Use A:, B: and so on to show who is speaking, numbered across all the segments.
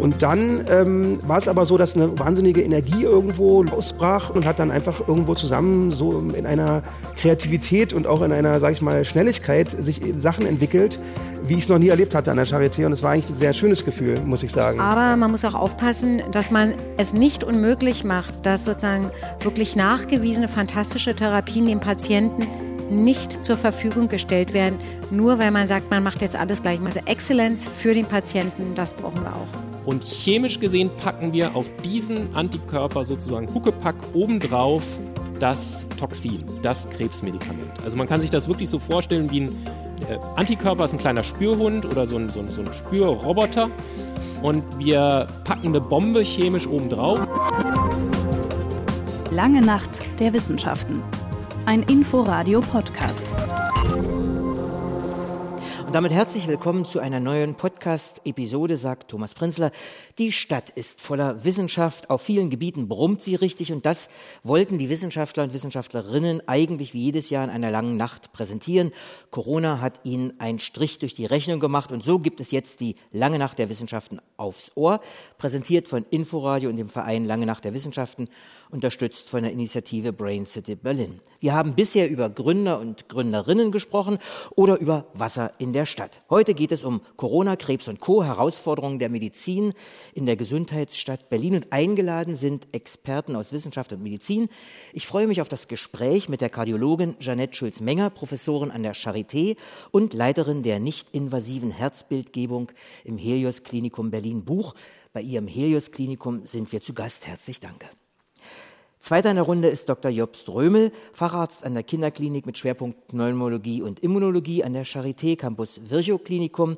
A: Und dann ähm, war es aber so, dass eine wahnsinnige Energie irgendwo ausbrach und hat dann einfach irgendwo zusammen so in einer Kreativität und auch in einer, sag ich mal, Schnelligkeit sich Sachen entwickelt, wie ich es noch nie erlebt hatte an der Charité. Und es war eigentlich ein sehr schönes Gefühl, muss ich sagen.
B: Aber man muss auch aufpassen, dass man es nicht unmöglich macht, dass sozusagen wirklich nachgewiesene fantastische Therapien dem Patienten nicht zur Verfügung gestellt werden, nur weil man sagt, man macht jetzt alles gleich. Also Exzellenz für den Patienten, das brauchen wir auch.
C: Und chemisch gesehen packen wir auf diesen Antikörper sozusagen Huckepack obendrauf das Toxin, das Krebsmedikament. Also man kann sich das wirklich so vorstellen wie ein äh, Antikörper ist ein kleiner Spürhund oder so ein, so ein, so ein Spürroboter. Und wir packen eine Bombe chemisch obendrauf.
D: Lange Nacht der Wissenschaften ein Inforadio-Podcast.
E: Und damit herzlich willkommen zu einer neuen Podcast-Episode, sagt Thomas Prinzler. Die Stadt ist voller Wissenschaft. Auf vielen Gebieten brummt sie richtig und das wollten die Wissenschaftler und Wissenschaftlerinnen eigentlich wie jedes Jahr in einer langen Nacht präsentieren. Corona hat ihnen einen Strich durch die Rechnung gemacht und so gibt es jetzt die Lange Nacht der Wissenschaften aufs Ohr, präsentiert von Inforadio und dem Verein Lange Nacht der Wissenschaften unterstützt von der Initiative Brain City Berlin. Wir haben bisher über Gründer und Gründerinnen gesprochen oder über Wasser in der Stadt. Heute geht es um Corona, Krebs und Co. Herausforderungen der Medizin in der Gesundheitsstadt Berlin und eingeladen sind Experten aus Wissenschaft und Medizin. Ich freue mich auf das Gespräch mit der Kardiologin Janette Schulz-Menger, Professorin an der Charité und Leiterin der nicht-invasiven Herzbildgebung im Helios Klinikum Berlin Buch. Bei ihrem Helios Klinikum sind wir zu Gast. Herzlich danke. Zweiter in der Runde ist Dr. Jobst Römel, Facharzt an der Kinderklinik mit Schwerpunkt Pneumologie und Immunologie an der Charité Campus Virchow Klinikum.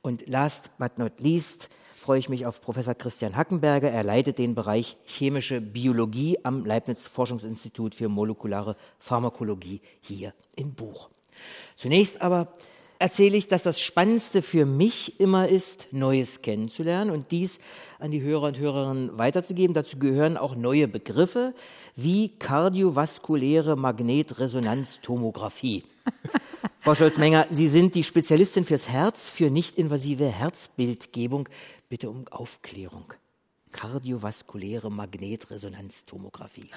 E: Und last but not least freue ich mich auf Professor Christian Hackenberger. Er leitet den Bereich chemische Biologie am Leibniz Forschungsinstitut für molekulare Pharmakologie hier in Buch. Zunächst aber erzähle ich, dass das Spannendste für mich immer ist, Neues kennenzulernen und dies an die Hörer und Hörerinnen weiterzugeben. Dazu gehören auch neue Begriffe wie kardiovaskuläre Magnetresonanztomographie. Frau Scholz-Menger, Sie sind die Spezialistin fürs Herz, für nicht-invasive Herzbildgebung. Bitte um Aufklärung. Kardiovaskuläre Magnetresonanztomographie.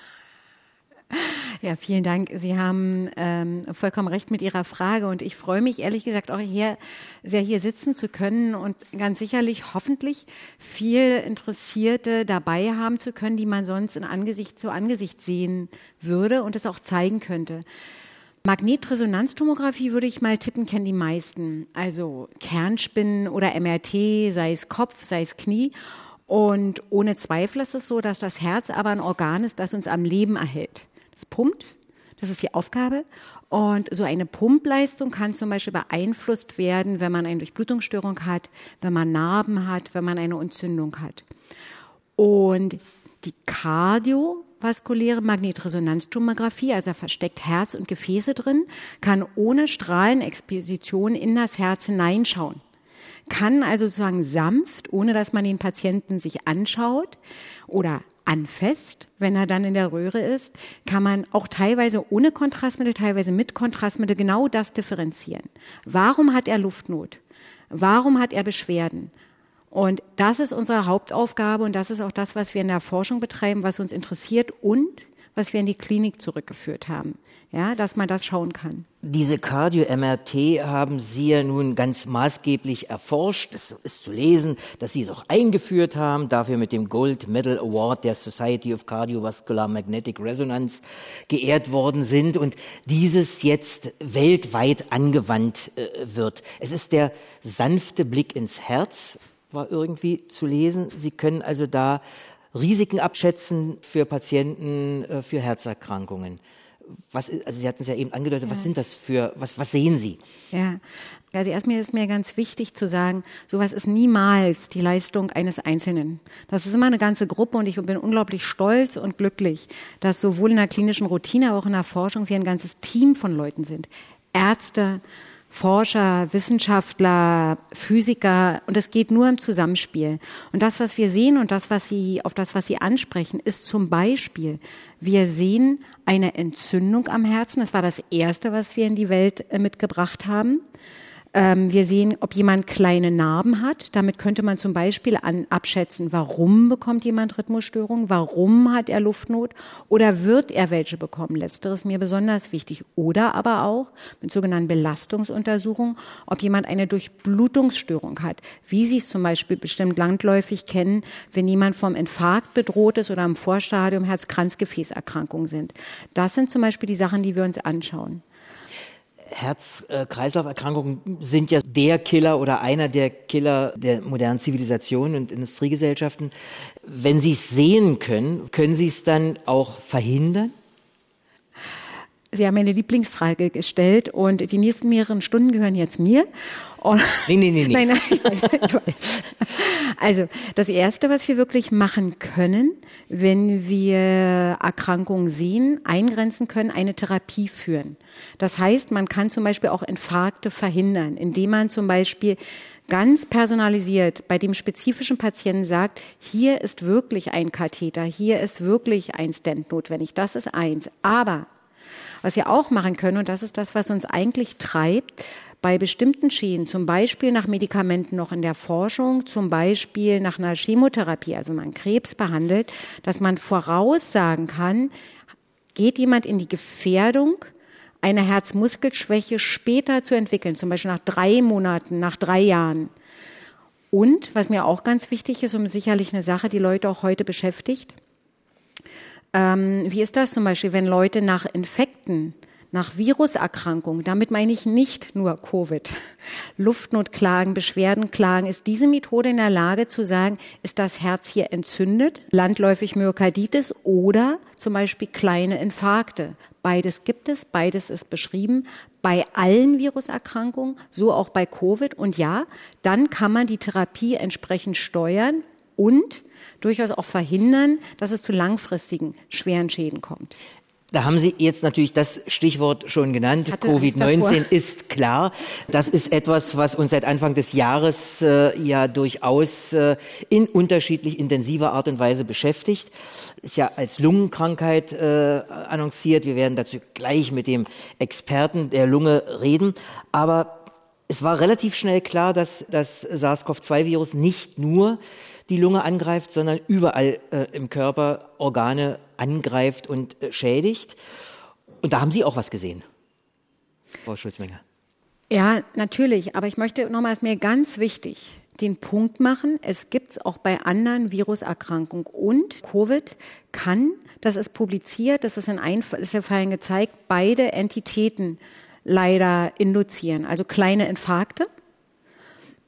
B: Ja, vielen Dank. Sie haben ähm, vollkommen recht mit Ihrer Frage und ich freue mich ehrlich gesagt auch hier sehr hier sitzen zu können und ganz sicherlich hoffentlich viel Interessierte dabei haben zu können, die man sonst in Angesicht zu Angesicht sehen würde und es auch zeigen könnte. Magnetresonanztomographie würde ich mal tippen, kennen die meisten. Also Kernspinnen oder MRT, sei es Kopf, sei es Knie. Und ohne Zweifel ist es so, dass das Herz aber ein Organ ist, das uns am Leben erhält. Es pumpt, das ist die Aufgabe. Und so eine Pumpleistung kann zum Beispiel beeinflusst werden, wenn man eine Durchblutungsstörung hat, wenn man Narben hat, wenn man eine Entzündung hat. Und die kardiovaskuläre Magnetresonanztomographie, also versteckt Herz und Gefäße drin, kann ohne Strahlenexposition in das Herz hineinschauen kann also sozusagen sanft, ohne dass man den Patienten sich anschaut oder anfasst, wenn er dann in der Röhre ist, kann man auch teilweise ohne Kontrastmittel, teilweise mit Kontrastmittel genau das differenzieren. Warum hat er Luftnot? Warum hat er Beschwerden? Und das ist unsere Hauptaufgabe und das ist auch das, was wir in der Forschung betreiben, was uns interessiert und was wir in die Klinik zurückgeführt haben ja, dass man das schauen kann.
E: Diese Cardio-MRT haben Sie ja nun ganz maßgeblich erforscht. Es ist zu lesen, dass Sie es auch eingeführt haben, dafür mit dem Gold Medal Award der Society of Cardiovascular Magnetic Resonance geehrt worden sind und dieses jetzt weltweit angewandt äh, wird. Es ist der sanfte Blick ins Herz, war irgendwie zu lesen. Sie können also da Risiken abschätzen für Patienten, äh, für Herzerkrankungen was, also Sie hatten es ja eben angedeutet, ja. was sind das für, was, was sehen Sie?
B: Ja, also erstmal ist mir ganz wichtig zu sagen, sowas ist niemals die Leistung eines Einzelnen. Das ist immer eine ganze Gruppe und ich bin unglaublich stolz und glücklich, dass sowohl in der klinischen Routine, aber auch in der Forschung wir ein ganzes Team von Leuten sind. Ärzte, Forscher, Wissenschaftler, Physiker und es geht nur im Zusammenspiel. Und das, was wir sehen und das, was Sie, auf das, was Sie ansprechen, ist zum Beispiel, wir sehen eine Entzündung am Herzen. Das war das erste, was wir in die Welt äh, mitgebracht haben. Ähm, wir sehen, ob jemand kleine Narben hat. Damit könnte man zum Beispiel an, abschätzen, warum bekommt jemand Rhythmusstörungen, warum hat er Luftnot oder wird er welche bekommen. Letzteres mir besonders wichtig. Oder aber auch mit sogenannten Belastungsuntersuchungen, ob jemand eine Durchblutungsstörung hat, wie Sie es zum Beispiel bestimmt landläufig kennen, wenn jemand vom Infarkt bedroht ist oder im Vorstadium Herz-Kranzgefäßerkrankungen sind. Das sind zum Beispiel die Sachen, die wir uns anschauen.
E: Herz-Kreislauf-Erkrankungen sind ja der Killer oder einer der Killer der modernen Zivilisation und Industriegesellschaften. Wenn Sie es sehen können, können Sie es dann auch verhindern?
B: Sie haben eine Lieblingsfrage gestellt und die nächsten mehreren Stunden gehören jetzt mir. Und
E: nee, nee, nee, nee. Nein, nein, ich weiß, ich weiß.
B: Also, das Erste, was wir wirklich machen können, wenn wir Erkrankungen sehen, eingrenzen können, eine Therapie führen. Das heißt, man kann zum Beispiel auch Infarkte verhindern, indem man zum Beispiel ganz personalisiert bei dem spezifischen Patienten sagt, hier ist wirklich ein Katheter, hier ist wirklich ein Stent notwendig. Das ist eins. Aber was wir auch machen können, und das ist das, was uns eigentlich treibt, bei bestimmten Schäden, zum Beispiel nach Medikamenten noch in der Forschung, zum Beispiel nach einer Chemotherapie, also man Krebs behandelt, dass man voraussagen kann, geht jemand in die Gefährdung, eine Herzmuskelschwäche später zu entwickeln, zum Beispiel nach drei Monaten, nach drei Jahren. Und was mir auch ganz wichtig ist und sicherlich eine Sache, die Leute auch heute beschäftigt, ähm, wie ist das zum Beispiel, wenn Leute nach Infekten, nach Viruserkrankungen, damit meine ich nicht nur Covid, Luftnotklagen, Beschwerdenklagen, ist diese Methode in der Lage zu sagen, ist das Herz hier entzündet, landläufig Myokarditis oder zum Beispiel kleine Infarkte. Beides gibt es, beides ist beschrieben bei allen Viruserkrankungen, so auch bei Covid. Und ja, dann kann man die Therapie entsprechend steuern und durchaus auch verhindern, dass es zu langfristigen schweren Schäden kommt.
E: Da haben Sie jetzt natürlich das Stichwort schon genannt. Covid-19 ist klar. Das ist etwas, was uns seit Anfang des Jahres äh, ja durchaus äh, in unterschiedlich intensiver Art und Weise beschäftigt. Ist ja als Lungenkrankheit äh, annonciert. Wir werden dazu gleich mit dem Experten der Lunge reden. Aber es war relativ schnell klar, dass das SARS-CoV-2-Virus nicht nur die Lunge angreift, sondern überall äh, im Körper Organe angreift und äh, schädigt. Und da haben Sie auch was gesehen, Frau Schulzmenger.
B: Ja, natürlich. Aber ich möchte nochmals mir ganz wichtig den Punkt machen, es gibt es auch bei anderen Viruserkrankungen. Und Covid kann, das ist publiziert, das ist in Einzelfällen gezeigt, beide Entitäten leider induzieren. Also kleine Infarkte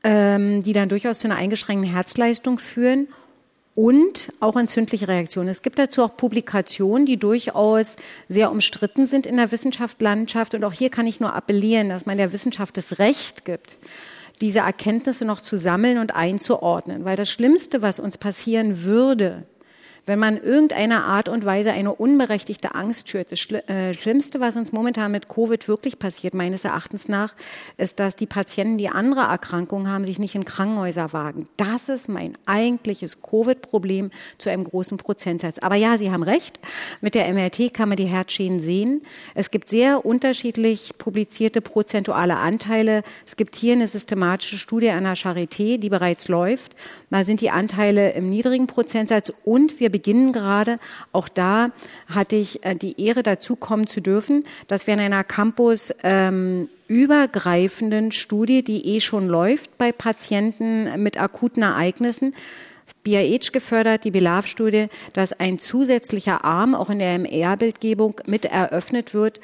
B: ähm, die dann durchaus zu einer eingeschränkten Herzleistung führen und auch entzündliche Reaktionen. Es gibt dazu auch Publikationen, die durchaus sehr umstritten sind in der Wissenschaftslandschaft. Und auch hier kann ich nur appellieren, dass man der Wissenschaft das Recht gibt, diese Erkenntnisse noch zu sammeln und einzuordnen. Weil das Schlimmste, was uns passieren würde, wenn man irgendeiner Art und Weise eine unberechtigte Angst schürt. Das äh, Schlimmste, was uns momentan mit Covid wirklich passiert, meines Erachtens nach, ist, dass die Patienten, die andere Erkrankungen haben, sich nicht in Krankenhäuser wagen. Das ist mein eigentliches Covid-Problem zu einem großen Prozentsatz. Aber ja, Sie haben recht. Mit der MRT kann man die Herzschäden sehen. Es gibt sehr unterschiedlich publizierte prozentuale Anteile. Es gibt hier eine systematische Studie an der Charité, die bereits läuft. Da sind die Anteile im niedrigen Prozentsatz und wir beginnen gerade. Auch da hatte ich äh, die Ehre, dazu kommen zu dürfen, dass wir in einer Campus ähm, übergreifenden Studie, die eh schon läuft bei Patienten mit akuten Ereignissen, BIH gefördert, die BELAV-Studie, dass ein zusätzlicher Arm auch in der MR-Bildgebung mit eröffnet wird,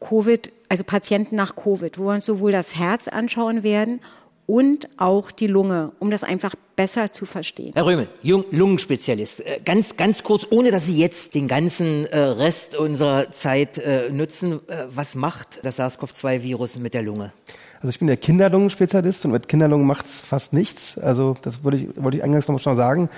B: Covid, also Patienten nach Covid, wo wir uns sowohl das Herz anschauen werden und auch die Lunge, um das einfach besser zu verstehen.
E: Herr Römel, Lungenspezialist, äh, ganz, ganz kurz, ohne dass Sie jetzt den ganzen äh, Rest unserer Zeit äh, nutzen, was macht das SARS-CoV-2-Virus mit der Lunge?
A: Also ich bin der Kinderlungenspezialist und mit Kinderlungen macht es fast nichts. Also das wollte ich, wollte ich eingangs noch schon sagen.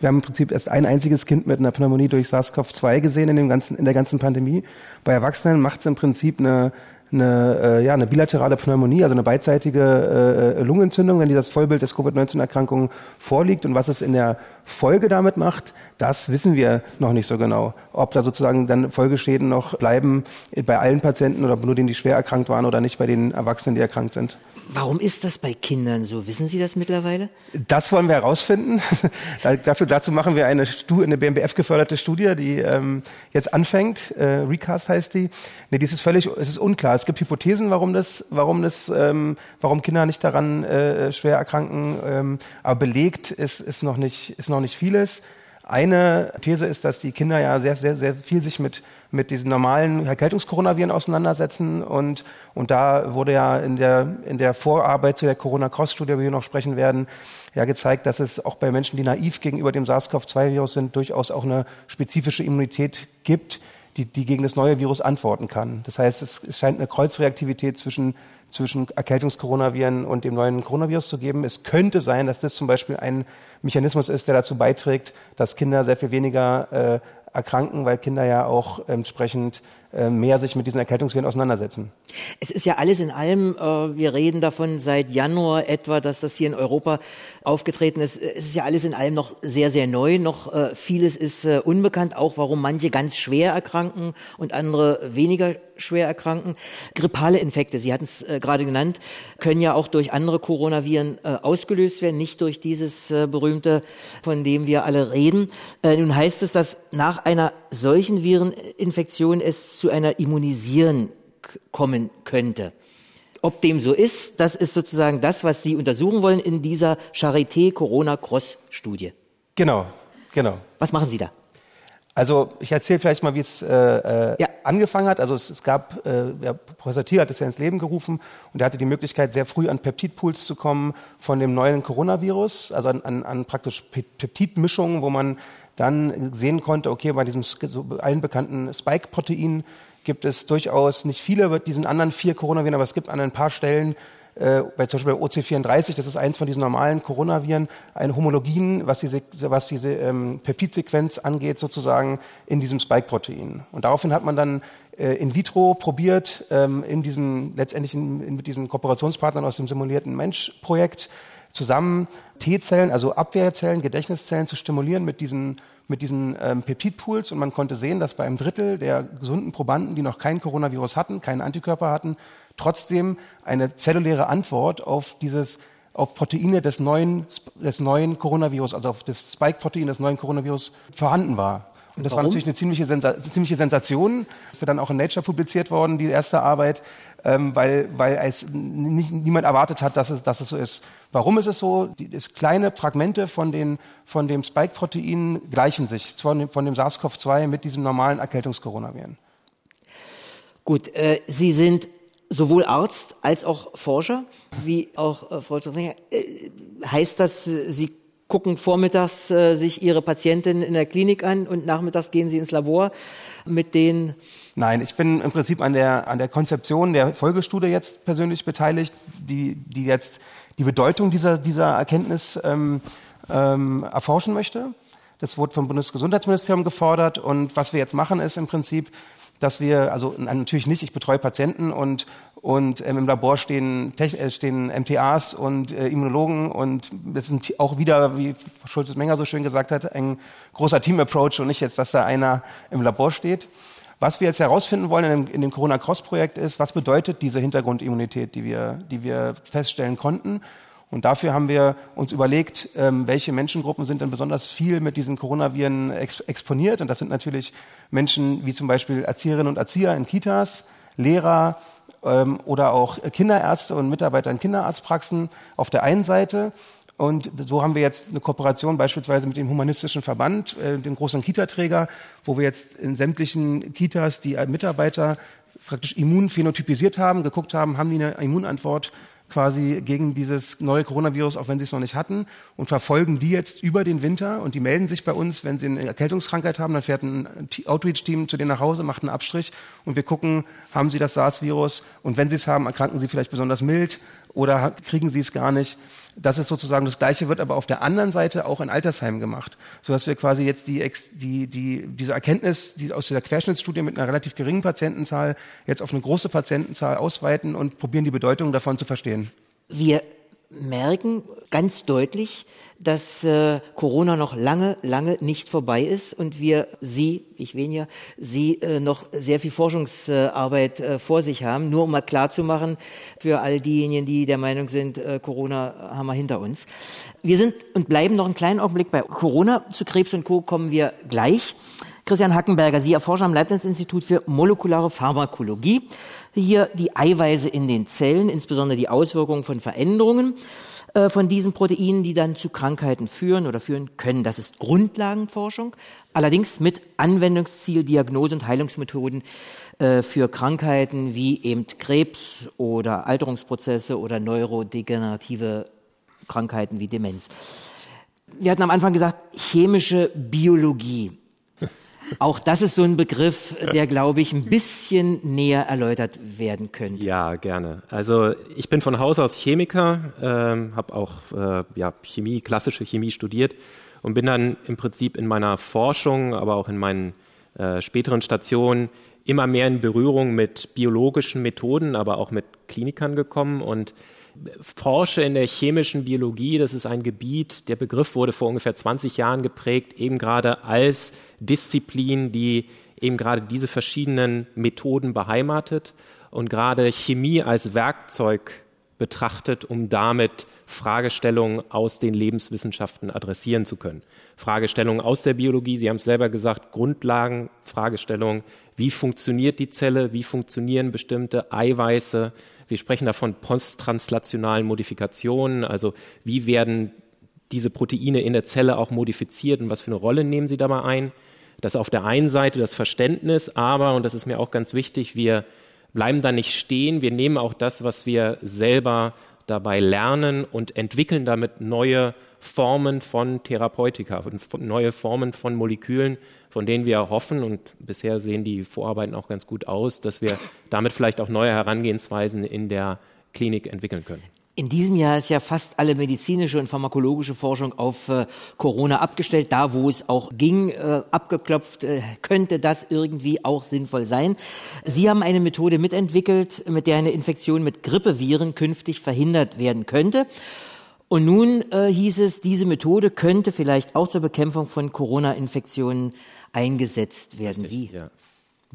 A: Wir haben im Prinzip erst ein einziges Kind mit einer Pneumonie durch SARS-CoV-2 gesehen in, dem ganzen, in der ganzen Pandemie. Bei Erwachsenen macht es im Prinzip eine eine, äh, ja, eine bilaterale Pneumonie, also eine beidseitige äh, Lungenentzündung, wenn dieses Vollbild des Covid-19-Erkrankungen vorliegt. Und was es in der Folge damit macht, das wissen wir noch nicht so genau. Ob da sozusagen dann Folgeschäden noch bleiben bei allen Patienten oder nur denen, die schwer erkrankt waren oder nicht bei den Erwachsenen, die erkrankt sind.
E: Warum ist das bei Kindern so? Wissen Sie das mittlerweile?
A: Das wollen wir herausfinden. Dafür, dazu machen wir eine, eine BMBF geförderte Studie, die ähm, jetzt anfängt. Äh, Recast heißt die. Nee, dies ist völlig, es ist unklar. Es gibt Hypothesen, warum das, warum das, ähm, warum Kinder nicht daran äh, schwer erkranken. Ähm, aber belegt ist, ist noch nicht, ist noch nicht vieles. Eine These ist, dass die Kinder ja sehr, sehr, sehr viel sich mit, mit diesen normalen Erkältungskoronaviren auseinandersetzen. Und, und da wurde ja in der, in der Vorarbeit zu der Corona-Cross-Studie, über die wir noch sprechen werden, ja gezeigt, dass es auch bei Menschen, die naiv gegenüber dem SARS-CoV-2-Virus sind, durchaus auch eine spezifische Immunität gibt, die, die gegen das neue Virus antworten kann. Das heißt, es, es scheint eine Kreuzreaktivität zwischen zwischen Erkältungskoronaviren und dem neuen Coronavirus zu geben. Es könnte sein, dass das zum Beispiel ein Mechanismus ist, der dazu beiträgt, dass Kinder sehr viel weniger äh, erkranken, weil Kinder ja auch entsprechend mehr sich mit diesen Erkältungsviren auseinandersetzen.
E: Es ist ja alles in allem, äh, wir reden davon seit Januar etwa, dass das hier in Europa aufgetreten ist. Es ist ja alles in allem noch sehr, sehr neu. Noch äh, vieles ist unbekannt, auch warum manche ganz schwer erkranken und andere weniger schwer erkranken. Grippale Infekte, Sie hatten es gerade genannt, können ja auch durch andere Coronaviren ausgelöst werden, nicht durch dieses berühmte, von dem wir alle reden. nun heißt es, dass nach einer solchen Vireninfektion es zu einer Immunisieren kommen könnte. Ob dem so ist, das ist sozusagen das, was Sie untersuchen wollen in dieser Charité Corona Cross Studie.
A: Genau, genau.
E: Was machen Sie da?
A: Also ich erzähle vielleicht mal, wie es äh, äh, ja. angefangen hat. Also es, es gab, äh, ja, Professor Thiel hat es ja ins Leben gerufen und er hatte die Möglichkeit, sehr früh an Peptidpools zu kommen von dem neuen Coronavirus, also an, an, an praktisch Peptidmischungen, wo man dann sehen konnte, okay, bei diesem allen bekannten Spike-Protein gibt es durchaus nicht viele diesen anderen vier Coronaviren, aber es gibt an ein paar Stellen äh, bei zum Beispiel OC34, das ist eins von diesen normalen Coronaviren, ein Homologien, was diese, was diese ähm, Peptidsequenz angeht, sozusagen in diesem Spike-Protein. Und daraufhin hat man dann äh, in vitro probiert, ähm, in diesem letztendlich in, in, mit diesen Kooperationspartnern aus dem simulierten Mensch-Projekt zusammen T-Zellen, also Abwehrzellen, Gedächtniszellen zu stimulieren mit diesen, mit diesen ähm, Peptidpools. Und man konnte sehen, dass bei einem Drittel der gesunden Probanden, die noch kein Coronavirus hatten, keinen Antikörper hatten, trotzdem eine zelluläre Antwort auf dieses auf Proteine des neuen, des neuen Coronavirus, also auf das Spike-Protein des neuen Coronavirus vorhanden war. Und das Warum? war natürlich eine ziemliche, Sensa ziemliche Sensation. Ist ja dann auch in Nature publiziert worden, die erste Arbeit, ähm, weil, weil es nicht, niemand erwartet hat, dass es, dass es so ist. Warum ist es so? Die, das kleine Fragmente von, den, von dem Spike-Protein gleichen sich von dem, von dem SARS-CoV-2 mit diesem normalen Erkältungskoronaviren.
E: Gut, äh, Sie sind sowohl Arzt als auch Forscher, wie auch äh, Frau äh, Heißt das, Sie gucken vormittags äh, sich ihre Patientin in der Klinik an und nachmittags gehen sie ins Labor mit denen.
A: Nein, ich bin im Prinzip an der, an der Konzeption der Folgestudie jetzt persönlich beteiligt, die, die jetzt die Bedeutung dieser, dieser Erkenntnis ähm, ähm, erforschen möchte. Das wurde vom Bundesgesundheitsministerium gefordert und was wir jetzt machen ist im Prinzip, dass wir, also natürlich nicht, ich betreue Patienten und, und ähm, im Labor stehen, äh, stehen MTAs und äh, Immunologen und das sind auch wieder, wie Schultes Menger so schön gesagt hat, ein großer Team-Approach und nicht jetzt, dass da einer im Labor steht. Was wir jetzt herausfinden wollen in dem, dem Corona-Cross-Projekt ist, was bedeutet diese Hintergrundimmunität, die wir, die wir feststellen konnten und dafür haben wir uns überlegt, ähm, welche Menschengruppen sind denn besonders viel mit diesen Coronaviren ex exponiert. Und das sind natürlich Menschen wie zum Beispiel Erzieherinnen und Erzieher in Kitas, Lehrer ähm, oder auch Kinderärzte und Mitarbeiter in Kinderarztpraxen auf der einen Seite. Und so haben wir jetzt eine Kooperation beispielsweise mit dem Humanistischen Verband, äh, dem großen Kita-Träger, wo wir jetzt in sämtlichen Kitas die Mitarbeiter praktisch immunphänotypisiert haben, geguckt haben, haben die eine Immunantwort quasi gegen dieses neue Coronavirus, auch wenn sie es noch nicht hatten, und verfolgen die jetzt über den Winter und die melden sich bei uns, wenn sie eine Erkältungskrankheit haben, dann fährt ein Outreach-Team zu denen nach Hause, macht einen Abstrich und wir gucken, haben sie das SARS-Virus und wenn sie es haben, erkranken sie vielleicht besonders mild oder kriegen sie es gar nicht. Das ist sozusagen das Gleiche, wird aber auf der anderen Seite auch in Altersheimen gemacht, sodass wir quasi jetzt die, die, die, diese Erkenntnis die aus der Querschnittsstudie mit einer relativ geringen Patientenzahl jetzt auf eine große Patientenzahl ausweiten und probieren die Bedeutung davon zu verstehen.
E: Wir merken ganz deutlich, dass äh, Corona noch lange, lange nicht vorbei ist und wir Sie, ich weniger, Sie äh, noch sehr viel Forschungsarbeit äh, vor sich haben, nur um mal klarzumachen für all diejenigen, die der Meinung sind, äh, Corona haben wir hinter uns. Wir sind und bleiben noch einen kleinen Augenblick bei Corona. Zu Krebs und Co. kommen wir gleich. Christian Hackenberger, Sie erforschen am Leibniz-Institut für molekulare Pharmakologie. Hier die Eiweiße in den Zellen, insbesondere die Auswirkungen von Veränderungen äh, von diesen Proteinen, die dann zu Krankheiten führen oder führen können. Das ist Grundlagenforschung, allerdings mit Anwendungsziel, Diagnose und Heilungsmethoden äh, für Krankheiten wie eben Krebs oder Alterungsprozesse oder neurodegenerative Krankheiten wie Demenz. Wir hatten am Anfang gesagt, chemische Biologie. Auch das ist so ein Begriff, der, glaube ich, ein bisschen näher erläutert werden könnte.
C: Ja, gerne. Also ich bin von Haus aus Chemiker, ähm, habe auch äh, ja, Chemie, klassische Chemie studiert und bin dann im Prinzip in meiner Forschung, aber auch in meinen äh, späteren Stationen immer mehr in Berührung mit biologischen Methoden, aber auch mit Klinikern gekommen und forsche in der chemischen Biologie. Das ist ein Gebiet, der Begriff wurde vor ungefähr 20 Jahren geprägt, eben gerade als Disziplin, die eben gerade diese verschiedenen Methoden beheimatet und gerade Chemie als Werkzeug betrachtet, um damit Fragestellungen aus den Lebenswissenschaften adressieren zu können. Fragestellungen aus der Biologie, Sie haben es selber gesagt, Grundlagen, Fragestellungen, wie funktioniert die Zelle, wie funktionieren bestimmte Eiweiße, wir sprechen davon posttranslationalen Modifikationen, also wie werden diese Proteine in der Zelle auch modifiziert und was für eine Rolle nehmen sie dabei ein. Das ist auf der einen Seite das Verständnis, aber, und das ist mir auch ganz wichtig, wir bleiben da nicht stehen, wir nehmen auch das, was wir selber dabei lernen und entwickeln damit neue Formen von Therapeutika, neue Formen von Molekülen, von denen wir hoffen, und bisher sehen die Vorarbeiten auch ganz gut aus, dass wir damit vielleicht auch neue Herangehensweisen in der Klinik entwickeln können.
E: In diesem Jahr ist ja fast alle medizinische und pharmakologische Forschung auf äh, Corona abgestellt. Da, wo es auch ging, äh, abgeklopft, äh, könnte das irgendwie auch sinnvoll sein. Sie haben eine Methode mitentwickelt, mit der eine Infektion mit Grippeviren künftig verhindert werden könnte. Und nun äh, hieß es, diese Methode könnte vielleicht auch zur Bekämpfung von Corona-Infektionen eingesetzt werden.
C: Richtig, wie? Ja.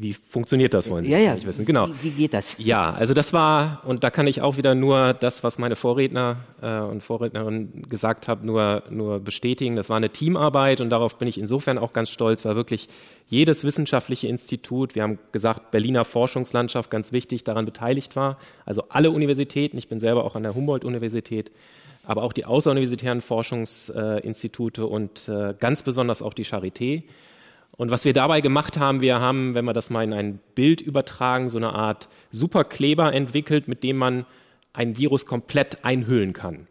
C: Wie funktioniert das, wollen Sie
E: ja, ja.
C: nicht wissen? Genau.
E: Wie, wie, geht das?
C: Ja, also das war, und da kann ich auch wieder nur das, was meine Vorredner äh, und Vorrednerin gesagt haben, nur, nur bestätigen. Das war eine Teamarbeit und darauf bin ich insofern auch ganz stolz, weil wirklich jedes wissenschaftliche Institut, wir haben gesagt, Berliner Forschungslandschaft ganz wichtig, daran beteiligt war. Also alle Universitäten, ich bin selber auch an der Humboldt-Universität, aber auch die außeruniversitären Forschungsinstitute und äh, ganz besonders auch die Charité und was wir dabei gemacht haben, wir haben, wenn wir das mal in ein Bild übertragen, so eine Art Superkleber entwickelt, mit dem man ein Virus komplett einhüllen kann.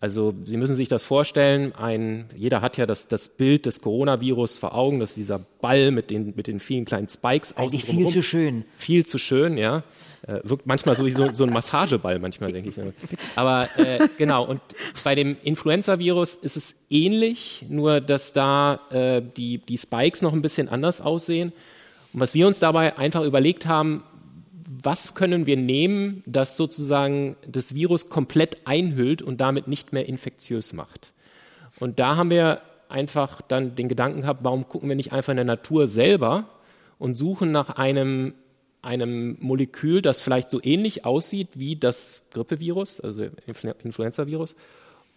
C: Also Sie müssen sich das vorstellen, ein, jeder hat ja das, das Bild des Coronavirus vor Augen, das ist dieser Ball mit den, mit den vielen kleinen Spikes
E: Eigentlich viel rum. zu schön.
C: Viel zu schön, ja. Äh, wirkt manchmal so wie so, so ein Massageball, manchmal denke ich. Aber äh, genau, und bei dem Influenza-Virus ist es ähnlich, nur dass da äh, die, die Spikes noch ein bisschen anders aussehen. Und was wir uns dabei einfach überlegt haben, was können wir nehmen, das sozusagen das Virus komplett einhüllt und damit nicht mehr infektiös macht. Und da haben wir einfach dann den Gedanken gehabt, warum gucken wir nicht einfach in der Natur selber und suchen nach einem, einem Molekül, das vielleicht so ähnlich aussieht wie das Grippevirus, also Influenza-Virus,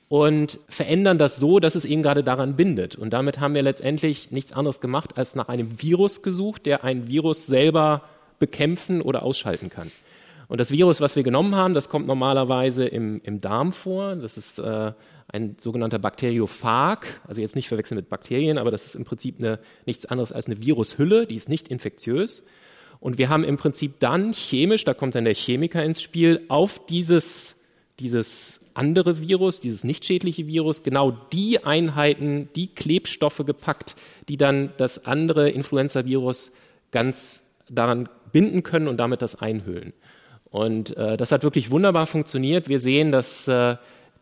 C: und verändern das so, dass es eben gerade daran bindet. Und damit haben wir letztendlich nichts anderes gemacht, als nach einem Virus gesucht, der ein Virus selber bekämpfen oder ausschalten kann. Und das Virus, was wir genommen haben, das kommt normalerweise im, im Darm vor. Das ist äh, ein sogenannter Bakteriophag, also jetzt nicht verwechseln mit Bakterien, aber das ist im Prinzip eine, nichts anderes als eine Virushülle, die ist nicht infektiös. Und wir haben im Prinzip dann chemisch, da kommt dann der Chemiker ins Spiel, auf dieses, dieses andere Virus, dieses nicht schädliche Virus, genau die Einheiten, die Klebstoffe gepackt, die dann das andere Influenza-Virus ganz daran binden können und damit das einhüllen. Und äh, das hat wirklich wunderbar funktioniert. Wir sehen, dass äh,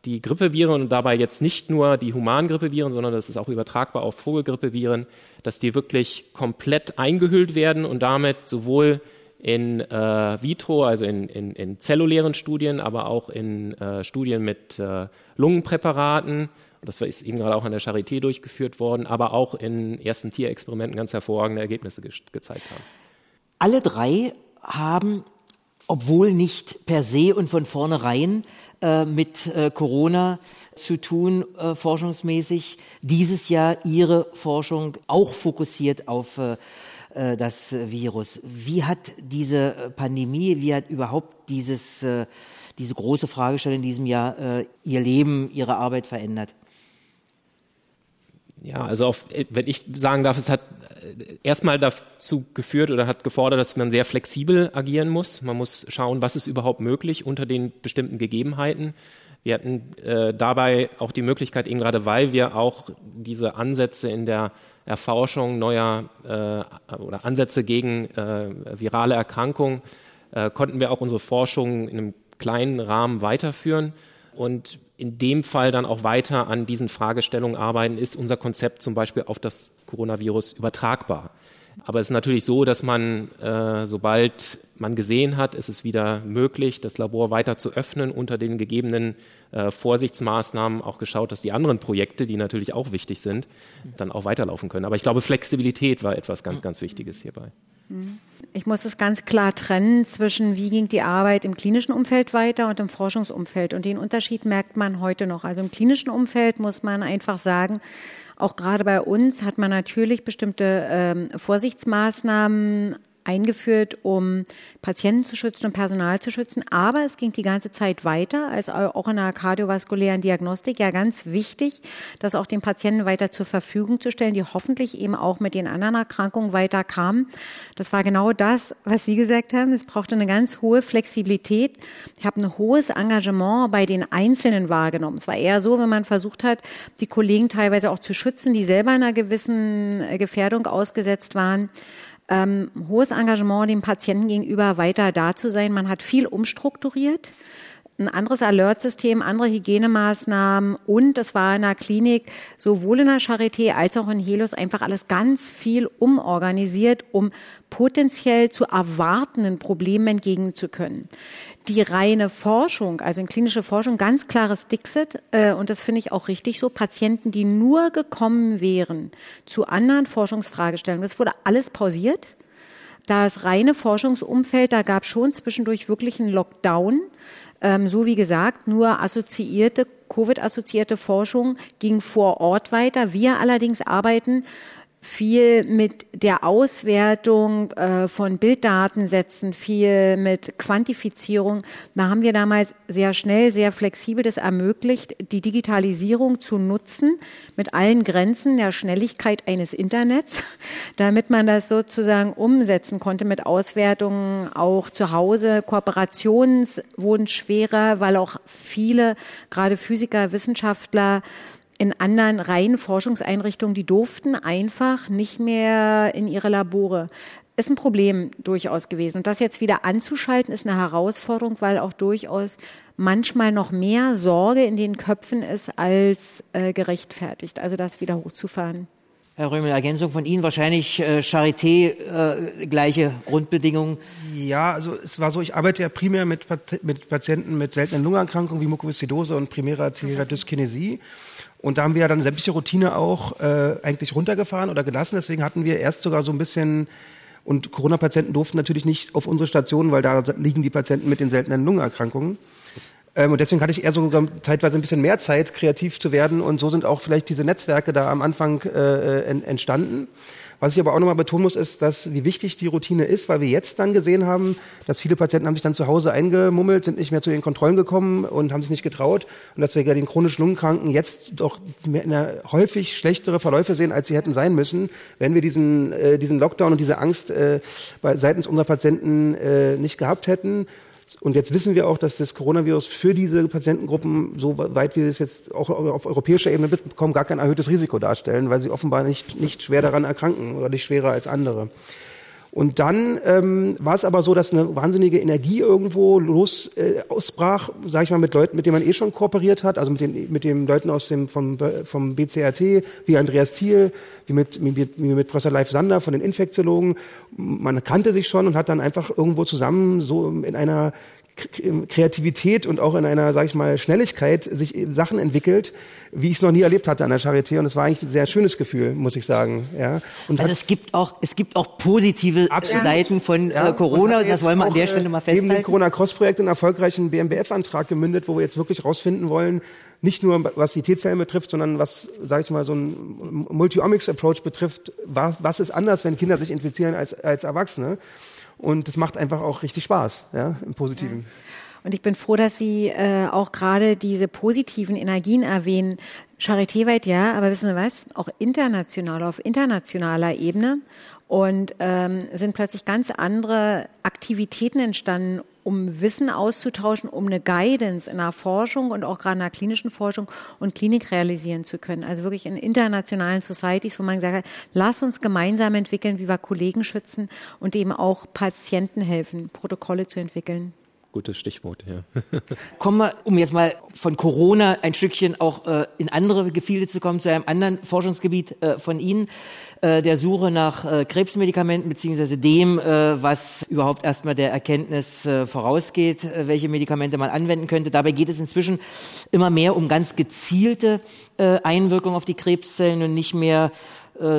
C: die Grippeviren und dabei jetzt nicht nur die humanen Grippeviren, sondern das ist auch übertragbar auf Vogelgrippeviren, dass die wirklich komplett eingehüllt werden und damit sowohl in äh, vitro, also in, in, in, zellulären Studien, aber auch in äh, Studien mit äh, Lungenpräparaten. Das ist eben gerade auch an der Charité durchgeführt worden, aber auch in ersten Tierexperimenten ganz hervorragende Ergebnisse ge gezeigt haben.
E: Alle drei haben, obwohl nicht per se und von vornherein äh, mit äh, Corona zu tun, äh, forschungsmäßig, dieses Jahr ihre Forschung auch fokussiert auf äh, äh, das Virus. Wie hat diese Pandemie, wie hat überhaupt dieses, äh, diese große Fragestellung in diesem Jahr Ihr Leben, Ihre Arbeit verändert?
C: Ja, also auf, wenn ich sagen darf, es hat erstmal dazu geführt oder hat gefordert, dass man sehr flexibel agieren muss. Man muss schauen, was ist überhaupt möglich unter den bestimmten Gegebenheiten. Wir hatten äh, dabei auch die Möglichkeit, eben gerade weil wir auch diese Ansätze in der Erforschung neuer äh, oder Ansätze gegen äh, virale Erkrankungen, äh, konnten wir auch unsere Forschung in einem kleinen Rahmen weiterführen und in dem Fall dann auch weiter an diesen Fragestellungen arbeiten, ist unser Konzept zum Beispiel auf das Coronavirus übertragbar. Aber es ist natürlich so, dass man, äh, sobald man gesehen hat, ist es wieder möglich, das Labor weiter zu öffnen unter den gegebenen äh, Vorsichtsmaßnahmen, auch geschaut, dass die anderen Projekte, die natürlich auch wichtig sind, dann auch weiterlaufen können. Aber ich glaube, Flexibilität war etwas ganz, ganz Wichtiges hierbei.
B: Ich muss es ganz klar trennen zwischen, wie ging die Arbeit im klinischen Umfeld weiter und im Forschungsumfeld. Und den Unterschied merkt man heute noch. Also im klinischen Umfeld muss man einfach sagen, auch gerade bei uns hat man natürlich bestimmte ähm, Vorsichtsmaßnahmen eingeführt, um Patienten zu schützen und Personal zu schützen. Aber es ging die ganze Zeit weiter, als auch in der kardiovaskulären Diagnostik ja ganz wichtig, das auch den Patienten weiter zur Verfügung zu stellen, die hoffentlich eben auch mit den anderen Erkrankungen weiter kamen. Das war genau das, was Sie gesagt haben. Es brauchte eine ganz hohe Flexibilität. Ich habe ein hohes Engagement bei den Einzelnen wahrgenommen. Es war eher so, wenn man versucht hat, die Kollegen teilweise auch zu schützen, die selber einer gewissen Gefährdung ausgesetzt waren ähm, hohes Engagement dem Patienten gegenüber weiter da zu sein. Man hat viel umstrukturiert ein anderes Alertsystem, andere Hygienemaßnahmen und es war in der Klinik sowohl in der Charité als auch in Helos einfach alles ganz viel umorganisiert, um potenziell zu erwartenden Problemen entgegen zu können. Die reine Forschung, also in klinische Forschung, ganz klares Dixit äh, und das finde ich auch richtig so, Patienten, die nur gekommen wären zu anderen Forschungsfragestellungen, das wurde alles pausiert. Das reine Forschungsumfeld, da gab schon zwischendurch wirklich einen Lockdown. Ähm, so wie gesagt, nur assoziierte, Covid-assoziierte Forschung ging vor Ort weiter. Wir allerdings arbeiten viel mit der Auswertung äh, von Bilddatensätzen, viel mit Quantifizierung. Da haben wir damals sehr schnell, sehr flexibel das ermöglicht, die Digitalisierung zu nutzen mit allen Grenzen der Schnelligkeit eines Internets, damit man das sozusagen umsetzen konnte mit Auswertungen auch zu Hause. Kooperationen wurden schwerer, weil auch viele, gerade Physiker, Wissenschaftler, in anderen reinen Forschungseinrichtungen, die durften einfach nicht mehr in ihre Labore. Ist ein Problem durchaus gewesen. Und das jetzt wieder anzuschalten, ist eine Herausforderung, weil auch durchaus manchmal noch mehr Sorge in den Köpfen ist als äh, gerechtfertigt. Also das wieder hochzufahren.
E: Herr Römel, Ergänzung von Ihnen wahrscheinlich äh, Charité, äh, gleiche Grundbedingungen.
A: Ja, also es war so, ich arbeite ja primär mit, mit Patienten mit seltenen Lungenerkrankungen wie Mukoviszidose und primärer Dyskinesie. Und da haben wir ja dann sämtliche Routine auch äh, eigentlich runtergefahren oder gelassen. Deswegen hatten wir erst sogar so ein bisschen und Corona-Patienten durften natürlich nicht auf unsere Station, weil da liegen die Patienten mit den seltenen Lungenerkrankungen. Ähm, und deswegen hatte ich eher sogar zeitweise ein bisschen mehr Zeit, kreativ zu werden. Und so sind auch vielleicht diese Netzwerke da am Anfang äh, entstanden. Was ich aber auch nochmal betonen muss, ist, dass wie wichtig die Routine ist, weil wir jetzt dann gesehen haben, dass viele Patienten haben sich dann zu Hause eingemummelt, sind nicht mehr zu den Kontrollen gekommen und haben sich nicht getraut und dass wir ja den chronisch Lungenkranken jetzt doch häufig schlechtere Verläufe sehen, als sie hätten sein müssen, wenn wir diesen, äh, diesen Lockdown und diese Angst äh, bei, seitens unserer Patienten äh, nicht gehabt hätten. Und jetzt wissen wir auch, dass das Coronavirus für diese Patientengruppen, so weit wir es jetzt auch auf europäischer Ebene mitbekommen, gar kein erhöhtes Risiko darstellen, weil sie offenbar nicht, nicht schwer daran erkranken oder nicht schwerer als andere. Und dann ähm, war es aber so, dass eine wahnsinnige Energie irgendwo los äh, ausbrach, sage ich mal, mit Leuten, mit denen man eh schon kooperiert hat, also mit den mit den Leuten aus dem vom vom BCRT, wie Andreas Thiel, wie mit wie, wie mit Professor Leif Sander von den Infektiologen. Man kannte sich schon und hat dann einfach irgendwo zusammen so in einer Kreativität und auch in einer, sage ich mal, Schnelligkeit sich Sachen entwickelt, wie ich es noch nie erlebt hatte an der Charité. Und es war eigentlich ein sehr schönes Gefühl, muss ich sagen. Ja.
E: Und also es gibt auch es gibt auch positive Absolut. Seiten von ja. äh, Corona. Das wollen wir an der Stelle mal festhalten.
A: Neben dem Corona-Cross-Projekt einen erfolgreichen BMBF-Antrag gemündet, wo wir jetzt wirklich rausfinden wollen, nicht nur was die T-Zellen betrifft, sondern was, sage ich mal, so ein Multi-Omics-Approach betrifft, was, was ist anders, wenn Kinder sich infizieren als, als Erwachsene. Und das macht einfach auch richtig Spaß, ja, im Positiven. Ja.
B: Und ich bin froh, dass Sie äh, auch gerade diese positiven Energien erwähnen. Charité-weit ja, aber wissen Sie was? Auch international, auf internationaler Ebene. Und ähm, sind plötzlich ganz andere Aktivitäten entstanden, um Wissen auszutauschen, um eine Guidance in der Forschung und auch gerade in der klinischen Forschung und Klinik realisieren zu können. Also wirklich in internationalen Societies, wo man gesagt hat, lass uns gemeinsam entwickeln, wie wir Kollegen schützen und eben auch Patienten helfen, Protokolle zu entwickeln.
C: Gutes Stichwort, ja.
E: Kommen wir, um jetzt mal von Corona ein Stückchen auch äh, in andere Gefilde zu kommen, zu einem anderen Forschungsgebiet äh, von Ihnen, äh, der Suche nach äh, Krebsmedikamenten beziehungsweise dem, äh, was überhaupt erstmal der Erkenntnis äh, vorausgeht, welche Medikamente man anwenden könnte. Dabei geht es inzwischen immer mehr um ganz gezielte Einwirkung auf die Krebszellen und nicht mehr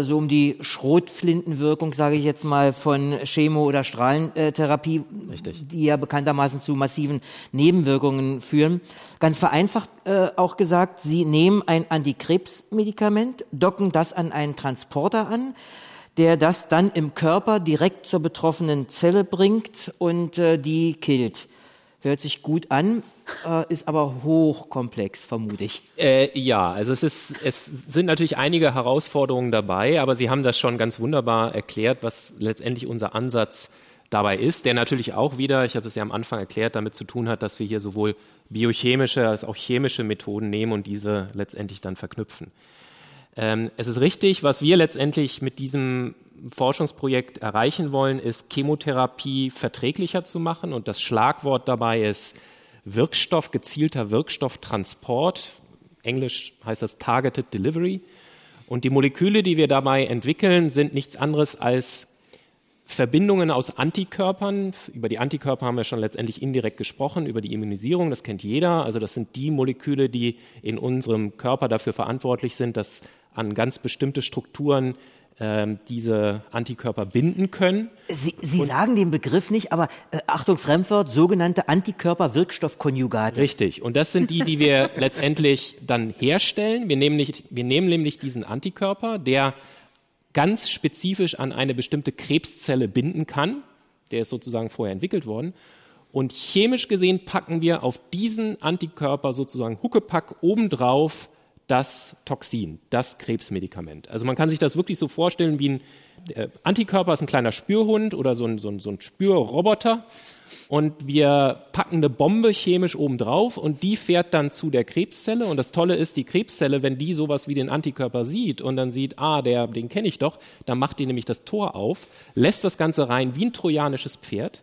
E: so um die Schrotflintenwirkung, sage ich jetzt mal, von Chemo- oder Strahlentherapie, Richtig. die ja bekanntermaßen zu massiven Nebenwirkungen führen. Ganz vereinfacht äh, auch gesagt, Sie nehmen ein Antikrebsmedikament, docken das an einen Transporter an, der das dann im Körper direkt zur betroffenen Zelle bringt und äh, die killt. Hört sich gut an, äh, ist aber hochkomplex, vermute ich.
C: Äh, ja, also es, ist, es sind natürlich einige Herausforderungen dabei, aber Sie haben das schon ganz wunderbar erklärt, was letztendlich unser Ansatz dabei ist, der natürlich auch wieder, ich habe es ja am Anfang erklärt, damit zu tun hat, dass wir hier sowohl biochemische als auch chemische Methoden nehmen und diese letztendlich dann verknüpfen. Ähm, es ist richtig, was wir letztendlich mit diesem Forschungsprojekt erreichen wollen, ist Chemotherapie verträglicher zu machen. Und das Schlagwort dabei ist Wirkstoff, gezielter Wirkstofftransport. Englisch heißt das Targeted Delivery. Und die Moleküle, die wir dabei entwickeln, sind nichts anderes als Verbindungen aus Antikörpern. Über die Antikörper haben wir schon letztendlich indirekt gesprochen, über die Immunisierung, das kennt jeder. Also das sind die Moleküle, die in unserem Körper dafür verantwortlich sind, dass an ganz bestimmte Strukturen ähm, diese Antikörper binden können.
E: Sie, Sie sagen den Begriff nicht, aber äh, Achtung, Fremdwort, sogenannte Antikörperwirkstoffkonjugate.
C: Richtig. Und das sind die, die wir letztendlich dann herstellen. Wir nehmen, nicht, wir nehmen nämlich diesen Antikörper, der ganz spezifisch an eine bestimmte Krebszelle binden kann. Der ist sozusagen vorher entwickelt worden. Und chemisch gesehen packen wir auf diesen Antikörper sozusagen Huckepack obendrauf das Toxin, das Krebsmedikament. Also man kann sich das wirklich so vorstellen wie ein äh, Antikörper ist ein kleiner Spürhund oder so ein, so ein, so ein Spürroboter. Und wir packen eine Bombe chemisch oben drauf und die fährt dann zu der Krebszelle. Und das Tolle ist, die Krebszelle, wenn die sowas wie den Antikörper sieht und dann sieht, ah, der, den kenne ich doch, dann macht die nämlich das Tor auf, lässt das Ganze rein wie ein trojanisches Pferd.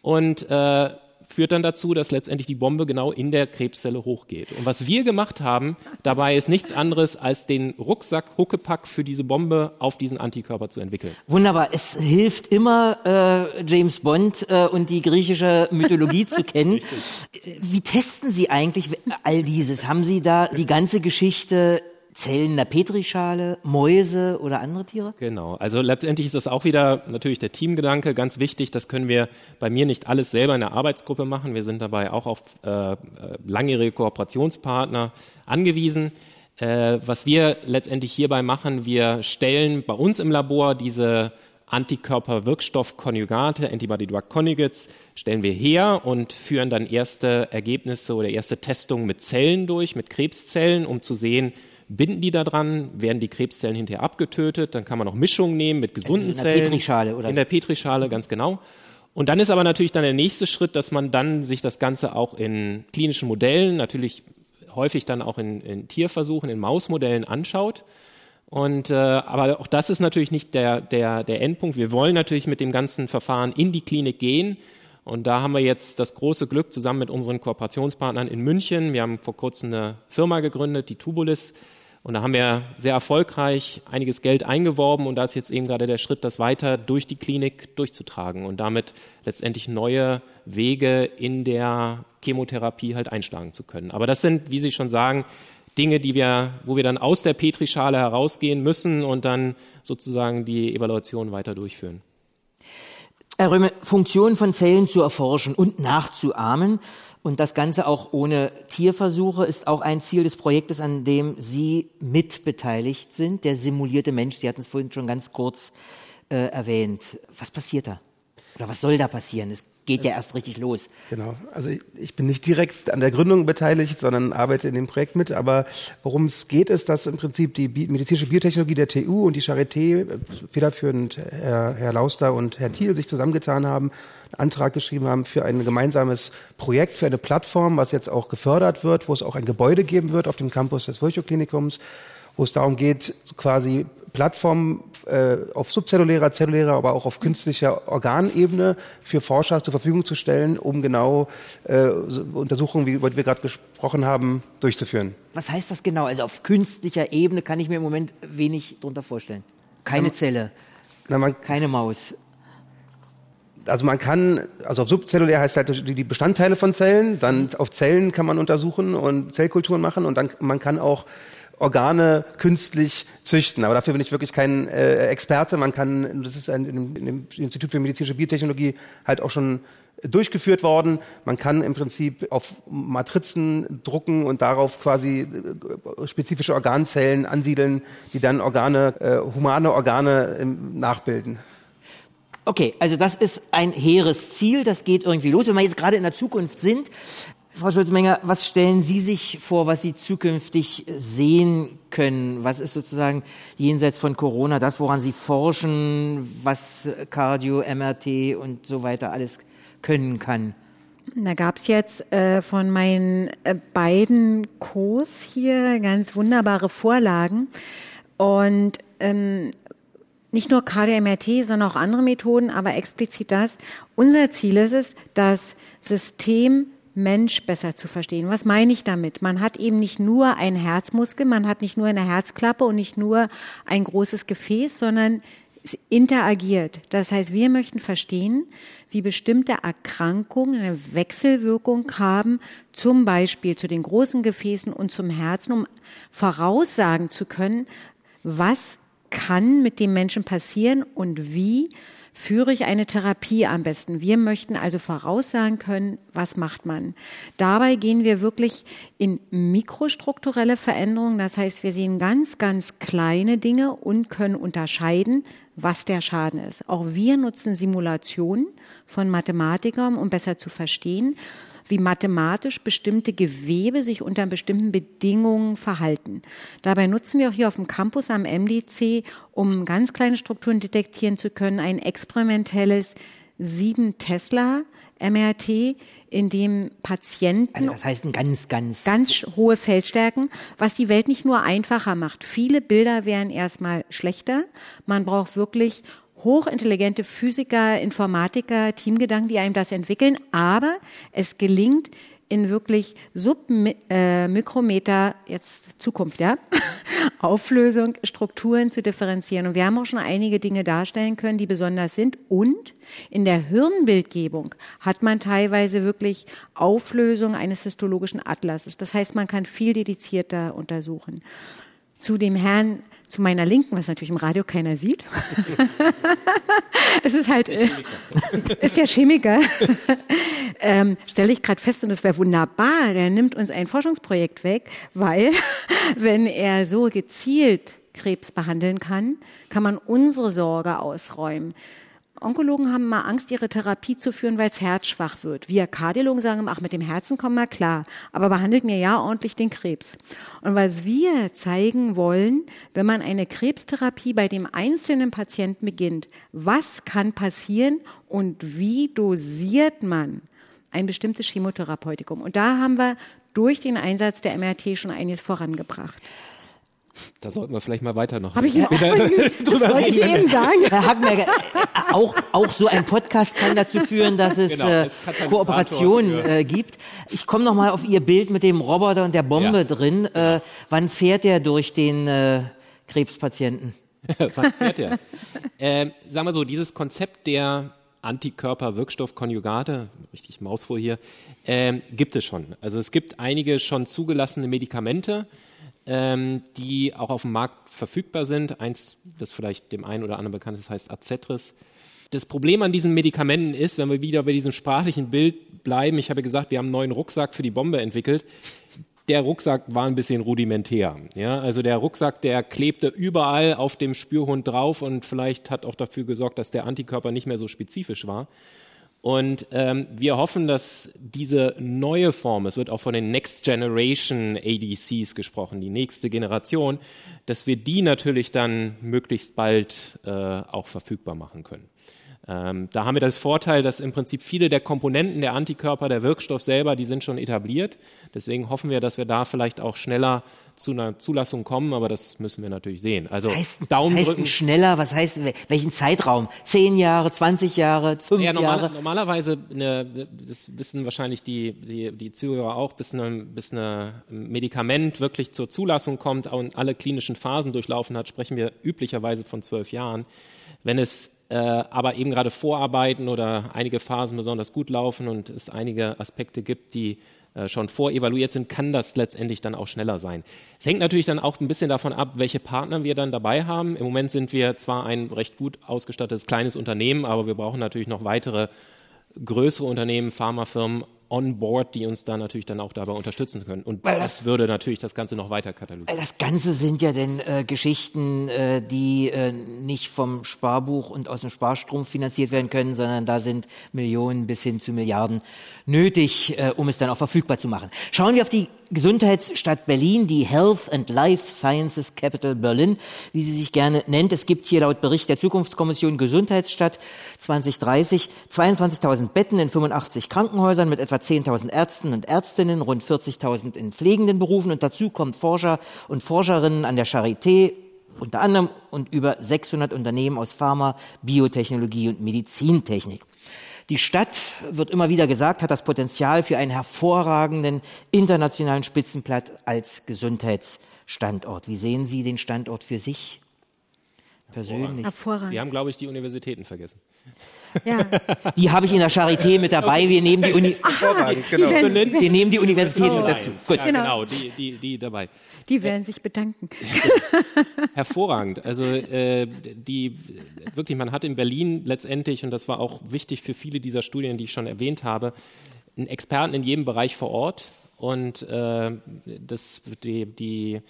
C: Und äh, führt dann dazu, dass letztendlich die Bombe genau in der Krebszelle hochgeht. Und was wir gemacht haben, dabei ist nichts anderes, als den Rucksack Huckepack für diese Bombe auf diesen Antikörper zu entwickeln.
E: Wunderbar. Es hilft immer, äh, James Bond äh, und die griechische Mythologie zu kennen. Wie testen Sie eigentlich all dieses? Haben Sie da die ganze Geschichte Zellen der Petrischale, Mäuse oder andere Tiere?
C: Genau. Also letztendlich ist das auch wieder natürlich der Teamgedanke ganz wichtig. Das können wir bei mir nicht alles selber in der Arbeitsgruppe machen. Wir sind dabei auch auf äh, langjährige Kooperationspartner angewiesen. Äh, was wir letztendlich hierbei machen, wir stellen bei uns im Labor diese Antikörper-Wirkstoff-Konjugate, Antibody-Drug Conjugates, stellen wir her und führen dann erste Ergebnisse oder erste Testungen mit Zellen durch, mit Krebszellen, um zu sehen, binden die da dran, werden die Krebszellen hinterher abgetötet, dann kann man noch Mischungen nehmen mit gesunden
E: also
C: in
E: der Petrischale oder
C: In der Petrischale, ganz genau. Und dann ist aber natürlich dann der nächste Schritt, dass man dann sich das Ganze auch in klinischen Modellen, natürlich häufig dann auch in, in Tierversuchen, in Mausmodellen anschaut. Und äh, aber auch das ist natürlich nicht der, der, der Endpunkt. Wir wollen natürlich mit dem ganzen Verfahren in die Klinik gehen. Und da haben wir jetzt das große Glück zusammen mit unseren Kooperationspartnern in München. Wir haben vor kurzem eine Firma gegründet, die Tubulis. Und da haben wir sehr erfolgreich einiges Geld eingeworben und da ist jetzt eben gerade der Schritt, das weiter durch die Klinik durchzutragen und damit letztendlich neue Wege in der Chemotherapie halt einschlagen zu können. Aber das sind, wie Sie schon sagen, Dinge, die wir, wo wir dann aus der Petrischale herausgehen müssen und dann sozusagen die Evaluation weiter durchführen.
E: Herr Röme, Funktionen von Zellen zu erforschen und nachzuahmen und das Ganze auch ohne Tierversuche ist auch ein Ziel des Projektes, an dem Sie mitbeteiligt sind, der simulierte Mensch. Sie hatten es vorhin schon ganz kurz äh, erwähnt. Was passiert da? Oder was soll da passieren? Es geht ja erst richtig los.
A: Genau. Also ich bin nicht direkt an der Gründung beteiligt, sondern arbeite in dem Projekt mit. Aber worum es geht, ist, dass im Prinzip die medizinische Biotechnologie der TU und die Charité, äh, federführend Herr, Herr Lauster und Herr Thiel, sich zusammengetan haben, einen Antrag geschrieben haben für ein gemeinsames Projekt, für eine Plattform, was jetzt auch gefördert wird, wo es auch ein Gebäude geben wird auf dem Campus des Virchow-Klinikums, wo es darum geht, quasi Plattformen äh, auf subzellulärer, zellulärer, aber auch auf künstlicher Organebene für Forscher zur Verfügung zu stellen, um genau äh, Untersuchungen, wie wir gerade gesprochen haben, durchzuführen.
E: Was heißt das genau? Also auf künstlicher Ebene kann ich mir im Moment wenig darunter vorstellen. Keine Zelle,
A: Na, man,
E: keine Maus.
A: Also man kann, also auf subzellulär heißt halt die Bestandteile von Zellen, dann auf Zellen kann man untersuchen und Zellkulturen machen und dann man kann auch Organe künstlich züchten. Aber dafür bin ich wirklich kein äh, Experte. Man kann, das ist ein, in, dem, in dem Institut für medizinische Biotechnologie halt auch schon durchgeführt worden. Man kann im Prinzip auf Matrizen drucken und darauf quasi äh, spezifische Organzellen ansiedeln, die dann Organe, äh, humane Organe ähm, nachbilden.
E: Okay, also das ist ein hehres Ziel, das geht irgendwie los. Wenn wir jetzt gerade in der Zukunft sind, Frau Schulzmenger, was stellen Sie sich vor, was Sie zukünftig sehen können? Was ist sozusagen jenseits von Corona das, woran Sie forschen, was Cardio, MRT und so weiter alles können kann?
B: Da gab's jetzt äh, von meinen äh, beiden Kurs hier ganz wunderbare Vorlagen. Und ähm, nicht nur KDMRT, sondern auch andere Methoden, aber explizit das. Unser Ziel ist es, das System Mensch besser zu verstehen. Was meine ich damit? Man hat eben nicht nur einen Herzmuskel, man hat nicht nur eine Herzklappe und nicht nur ein großes Gefäß, sondern es interagiert. Das heißt, wir möchten verstehen, wie bestimmte Erkrankungen eine Wechselwirkung haben, zum Beispiel zu den großen Gefäßen und zum Herzen, um voraussagen zu können, was kann mit dem Menschen passieren und wie führe ich eine Therapie am besten. Wir möchten also voraussagen können, was macht man. Dabei gehen wir wirklich in mikrostrukturelle Veränderungen. Das heißt, wir sehen ganz, ganz kleine Dinge und können unterscheiden, was der Schaden ist. Auch wir nutzen Simulationen von Mathematikern, um besser zu verstehen, wie mathematisch bestimmte Gewebe sich unter bestimmten Bedingungen verhalten. Dabei nutzen wir auch hier auf dem Campus am MDC, um ganz kleine Strukturen detektieren zu können, ein experimentelles 7 Tesla MRT, in dem Patienten
E: Also das heißt ein ganz, ganz
B: ganz hohe Feldstärken, was die Welt nicht nur einfacher macht. Viele Bilder wären erstmal schlechter. Man braucht wirklich hochintelligente Physiker, Informatiker, Teamgedanken, die einem das entwickeln, aber es gelingt in wirklich Submikrometer, äh, jetzt Zukunft, ja, Auflösung, Strukturen zu differenzieren. Und wir haben auch schon einige Dinge darstellen können, die besonders sind. Und in der Hirnbildgebung hat man teilweise wirklich Auflösung eines histologischen Atlases. Das heißt, man kann viel dedizierter untersuchen. Zu dem Herrn zu meiner Linken, was natürlich im Radio keiner sieht. es ist halt, äh, ist der Chemiker. ähm, Stelle ich gerade fest, und das wäre wunderbar, der nimmt uns ein Forschungsprojekt weg, weil wenn er so gezielt Krebs behandeln kann, kann man unsere Sorge ausräumen. Onkologen haben mal Angst, ihre Therapie zu führen, weil es herzschwach wird. Wir Kardiologen sagen, ach, mit dem Herzen kommen wir klar, aber behandelt mir ja ordentlich den Krebs. Und was wir zeigen wollen, wenn man eine Krebstherapie bei dem einzelnen Patienten beginnt, was kann passieren und wie dosiert man ein bestimmtes Chemotherapeutikum? Und da haben wir durch den Einsatz der MRT schon einiges vorangebracht.
C: Da sollten wir vielleicht mal weiter noch
B: Habe ich
C: wieder drüber
B: wollte ich eben sagen.
E: Herr Hagenberger, äh, auch, auch so ein Podcast kann dazu führen, dass es
C: Genau,
E: äh, Kooperationen äh, gibt. Ich komme noch mal auf Ihr Bild mit dem Roboter und der Bombe
C: Ja.
E: drin. Äh, wann fährt der durch den äh, Krebspatienten?
C: Wann fährt der? ähm, sagen wir so, dieses Konzept der Antikörper-Wirkstoffkonjugate, richtig Mouthful hier, ähm, gibt es schon. Also es gibt einige schon zugelassene Medikamente, ähm, die auch auf dem Markt verfügbar sind. Eins, das vielleicht dem einen oder anderen bekannt ist, heißt Acetris. Das Problem an diesen Medikamenten ist, wenn wir wieder bei diesem sprachlichen Bild bleiben, ich habe gesagt, wir haben einen neuen Rucksack für die Bombe entwickelt. Der Rucksack war ein bisschen rudimentär. Ja, also der Rucksack, der klebte überall auf dem Spürhund drauf und vielleicht hat auch dafür gesorgt, dass der Antikörper nicht mehr so spezifisch war. Und ähm, wir hoffen, dass diese neue Form, es wird auch von den Next Generation ADCs gesprochen, die nächste Generation, dass wir die natürlich dann möglichst bald äh, auch verfügbar machen können. Ähm, da haben wir das Vorteil, dass im Prinzip viele der Komponenten der Antikörper, der Wirkstoff selber, die sind schon etabliert. Deswegen hoffen wir, dass wir da vielleicht auch schneller zu einer Zulassung kommen, aber das müssen wir natürlich sehen. Also
E: Heißt,
C: Daumen
E: was heißt
C: drücken.
E: ein schneller? Was heißt wel- welchen Zeitraum? Zehn Jahre, 20 Jahre, fünf
C: Ja, normal,
E: Jahre?
C: normalerweise, eine, das wissen wahrscheinlich die, die, die Zuhörer auch, bis, eine, bis ein Medikament wirklich zur Zulassung kommt und alle klinischen Phasen durchlaufen hat, sprechen wir üblicherweise von zwölf Jahren. Wenn es äh, aber eben gerade Vorarbeiten oder einige Phasen besonders gut laufen und es einige Aspekte gibt, die äh, schon vorevaluiert sind, kann das letztendlich dann auch schneller sein. Es hängt natürlich dann auch ein bisschen davon ab, welche Partner wir dann dabei haben. Im Moment sind wir zwar ein recht gut ausgestattetes kleines Unternehmen, aber wir brauchen natürlich noch weitere größere Unternehmen, Pharmafirmen on board, die uns da natürlich dann auch dabei unterstützen können. Und
E: Weil
C: das,
E: das-
C: würde natürlich das Ganze noch weiter katalysieren.
E: Das Ganze sind ja denn äh, Geschichten, äh, die äh, nicht vom Sparbuch und aus dem Sparstrumpf finanziert werden können, sondern da sind Millionen bis hin zu Milliarden nötig, äh, um es dann auch verfügbar zu machen. Schauen wir auf die Gesundheitsstadt Berlin, die Health and Life Sciences Capital Berlin, wie sie sich gerne nennt. Es gibt hier laut Bericht der Zukunftskommission Gesundheitsstadt 2030 22.000 Betten in 85 Krankenhäusern mit etwa 10.000 Ärzten und Ärztinnen, rund 40.000 in pflegenden Berufen und dazu kommen Forscher und Forscherinnen an der Charité, unter anderem und über 600 Unternehmen aus Pharma, Biotechnologie und Medizintechnik. Die Stadt, wird immer wieder gesagt, hat das Potenzial für einen hervorragenden internationalen Spitzenplatz als Gesundheitsstandort. Wie sehen Sie den Standort für sich persönlich?
B: Hervorragend.
C: Sie haben, glaube ich, die Universitäten vergessen.
B: Ja.
E: Die habe ich in der Charité mit dabei. Wir nehmen die, Uni
A: Hervorragend, genau.
B: Die werden,
E: wir nehmen die Universität mit dazu.
C: Alliance.
E: Gut.
C: Ja,
B: Genau.
C: genau, die, die, die dabei.
B: die werden sich bedanken.
C: Hervorragend. Also äh, die wirklich, man hat in Berlin letztendlich, und das war auch wichtig für viele dieser Studien, die ich schon erwähnt habe, einen Experten in jedem Bereich vor Ort. Und äh, das, die, die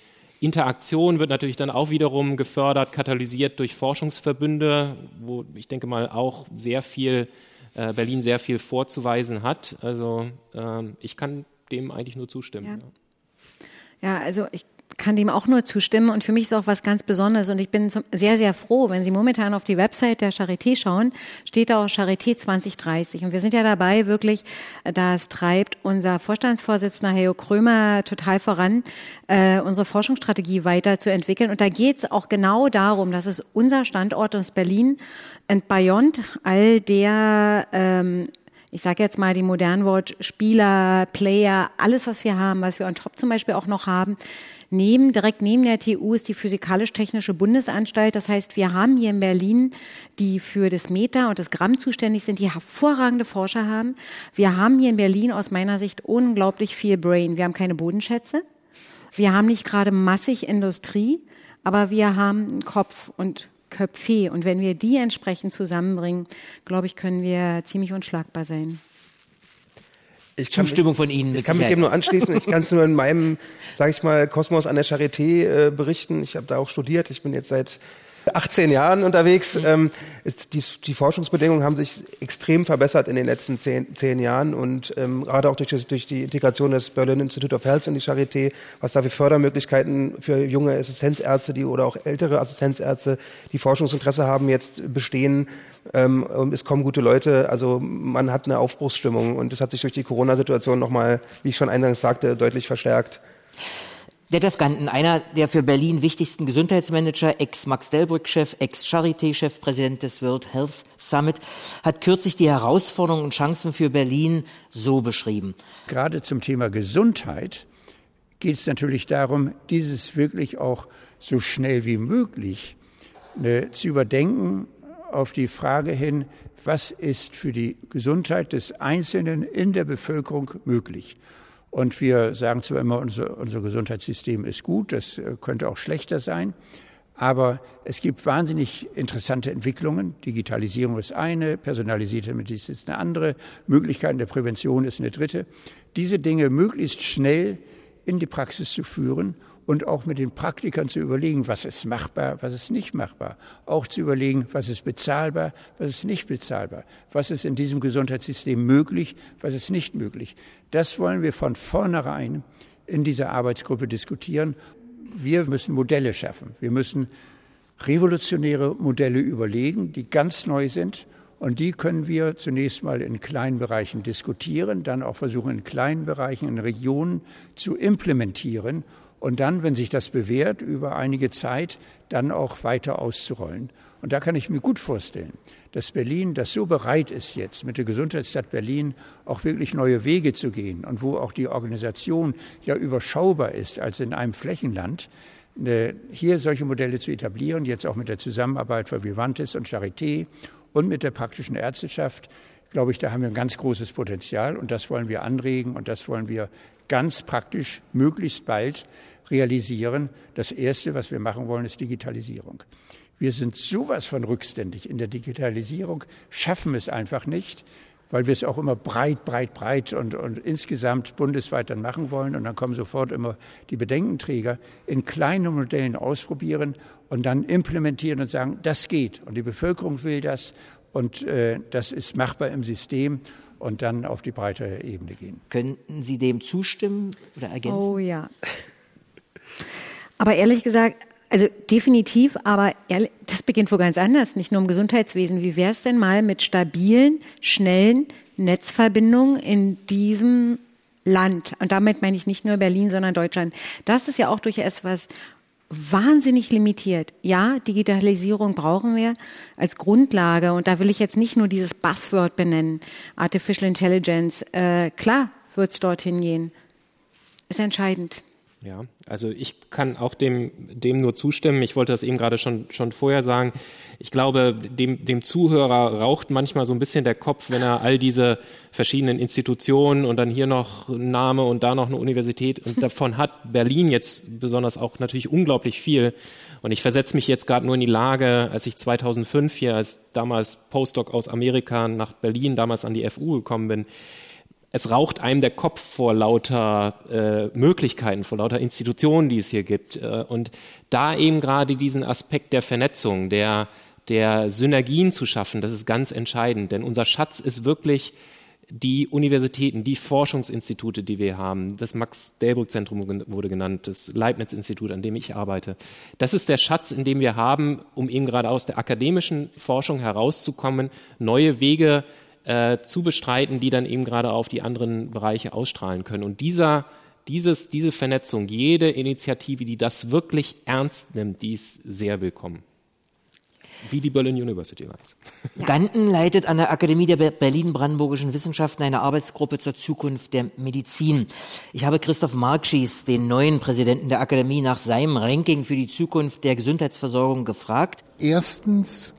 C: Interaktion wird natürlich dann auch wiederum gefördert, katalysiert durch Forschungsverbünde, wo ich denke mal auch sehr viel, äh, Berlin sehr viel vorzuweisen hat. Also ähm, ich kann dem eigentlich nur zustimmen.
B: Ja. Ja, also ich kann dem auch nur zustimmen. Und für mich ist auch was ganz Besonderes. Und ich bin sehr, sehr froh, wenn Sie momentan auf die Website der Charité schauen, steht da auch Charité 2030 und wir sind ja dabei wirklich, äh, das treibt unser Vorstandsvorsitzender Herr Krömer total voran, äh, unsere Forschungsstrategie weiterzuentwickeln. Und da geht es auch genau darum, dass es unser Standort aus Berlin and beyond. All der ähm, ich sage jetzt mal die modernen Wort Spieler, Player, alles, was wir haben, was wir on top zum Beispiel auch noch haben. Neben, direkt neben der TU ist die Physikalisch-Technische Bundesanstalt. Das heißt, wir haben hier in Berlin, die für das Meter und das Gramm zuständig sind, die hervorragende Forscher haben. Wir haben hier in Berlin aus meiner Sicht unglaublich viel Brain. Wir haben keine Bodenschätze. Wir haben nicht gerade massig Industrie, aber wir haben einen Kopf und Köpfe. Und wenn wir die entsprechend zusammenbringen, glaube ich, können wir ziemlich unschlagbar sein.
A: Ich kann mich-
E: Zustimmung von Ihnen.
A: Ich kann mich dem nur anschließen. Ich kann es nur in meinem, sage ich mal, Kosmos an der Charité äh, berichten. Ich habe da auch studiert. Ich bin jetzt seit 18 Jahren unterwegs. Ähm, ist, die, die Forschungsbedingungen haben sich extrem verbessert in den letzten zehn, zehn Jahren und ähm, gerade auch durch, das, durch die Integration des Berlin Institute of Health in die Charité, was da für Fördermöglichkeiten für junge Assistenzärzte die, oder auch ältere Assistenzärzte, die Forschungsinteresse haben, jetzt bestehen. Ähm, und es kommen gute Leute. Also man hat eine Aufbruchsstimmung und das hat sich durch die Corona-Situation nochmal, wie ich schon eingangs sagte, deutlich verstärkt.
E: Detlef Ganten, einer der für Berlin wichtigsten Gesundheitsmanager, Ex-Max-Delbrück-Chef, Ex-Charité-Chef, Präsident des World Health Summit, hat kürzlich die Herausforderungen und Chancen für Berlin so beschrieben.
F: Gerade zum Thema Gesundheit geht es natürlich darum, dieses wirklich auch so schnell wie möglich ne, zu überdenken auf die Frage hin, was ist für die Gesundheit des Einzelnen in der Bevölkerung möglich. Und wir sagen zwar immer, unser, unser Gesundheitssystem ist gut, das äh, könnte auch schlechter sein. Aber es gibt wahnsinnig interessante Entwicklungen. Digitalisierung ist eine, personalisierte Medizin ist eine andere, Möglichkeiten der Prävention ist eine dritte. Diese Dinge möglichst schnell in die Praxis zu führen und auch mit den Praktikern zu überlegen, was ist machbar, was ist nicht machbar. Auch zu überlegen, was ist bezahlbar, was ist nicht bezahlbar. Was ist in diesem Gesundheitssystem möglich, was ist nicht möglich. Das wollen wir von vornherein in dieser Arbeitsgruppe diskutieren. Wir müssen Modelle schaffen. Wir müssen revolutionäre Modelle überlegen, die ganz neu sind. Und die können wir zunächst mal in kleinen Bereichen diskutieren, dann auch versuchen, in kleinen Bereichen, in Regionen zu implementieren und dann, wenn sich das bewährt, über einige Zeit dann auch weiter auszurollen. Und da kann ich mir gut vorstellen, dass Berlin, das so bereit ist jetzt mit der Gesundheitsstadt Berlin auch wirklich neue Wege zu gehen und wo auch die Organisation ja überschaubar ist als in einem Flächenland, hier solche Modelle zu etablieren, jetzt auch mit der Zusammenarbeit von Vivantes und Charité und mit der praktischen Ärzteschaft, glaube ich, da haben wir ein ganz großes Potenzial und das wollen wir anregen und das wollen wir ganz praktisch möglichst bald realisieren. Das Erste, was wir machen wollen, ist Digitalisierung. Wir sind sowas von rückständig in der Digitalisierung, schaffen es einfach nicht, weil wir es auch immer breit, breit, breit und, und insgesamt bundesweit dann machen wollen. Und dann kommen sofort immer die Bedenkenträger in kleinen Modellen ausprobieren und dann implementieren und sagen, das geht. Und die Bevölkerung will das und äh, das ist machbar im System und dann auf die breite Ebene gehen.
E: Könnten Sie dem zustimmen oder ergänzen?
B: Oh ja. Aber ehrlich gesagt, also definitiv, aber ehrlich, das beginnt wo ganz anders, nicht nur im Gesundheitswesen. Wie wäre es denn mal mit stabilen, schnellen Netzverbindungen in diesem Land? Und damit meine ich nicht nur Berlin, sondern Deutschland. Das ist ja auch durchaus was wahnsinnig limitiert. Ja, Digitalisierung brauchen wir als Grundlage und da will ich jetzt nicht nur dieses Buzzword benennen, Artificial Intelligence. Äh, klar wird es dorthin gehen. Ist entscheidend.
C: Ja, also ich kann auch dem, dem nur zustimmen. Ich wollte das eben gerade schon, schon vorher sagen. Ich glaube, dem, dem Zuhörer raucht manchmal so ein bisschen der Kopf, wenn er all diese verschiedenen Institutionen und dann hier noch ein Name und da noch eine Universität und davon hat Berlin jetzt besonders auch natürlich unglaublich viel. Und ich versetze mich jetzt gerade nur in die Lage, als ich 2005 hier als damals Postdoc aus Amerika nach Berlin, damals an die FU gekommen bin es raucht einem der Kopf vor lauter äh, Möglichkeiten, vor lauter Institutionen, die es hier gibt. Äh, und da eben gerade diesen Aspekt der Vernetzung, der, der Synergien zu schaffen, das ist ganz entscheidend. Denn unser Schatz ist wirklich die Universitäten, die Forschungsinstitute, die wir haben, das Max-Delbrück-Zentrum wurde genannt, das Leibniz-Institut, an dem ich arbeite. Das ist der Schatz, in dem wir haben, um eben gerade aus der akademischen Forschung herauszukommen, neue Wege äh, zu bestreiten, die dann eben gerade auf die anderen Bereiche ausstrahlen können. Und dieser, dieses, diese Vernetzung, jede Initiative, die das wirklich ernst nimmt, die ist sehr willkommen. Wie die Berlin University Lights.
E: Ganten leitet an der Akademie der Berlin-Brandenburgischen Wissenschaften eine Arbeitsgruppe zur Zukunft der Medizin. Ich habe Christoph Markschies, den neuen Präsidenten der Akademie, nach seinem Ranking für die Zukunft der Gesundheitsversorgung gefragt.
G: Erstens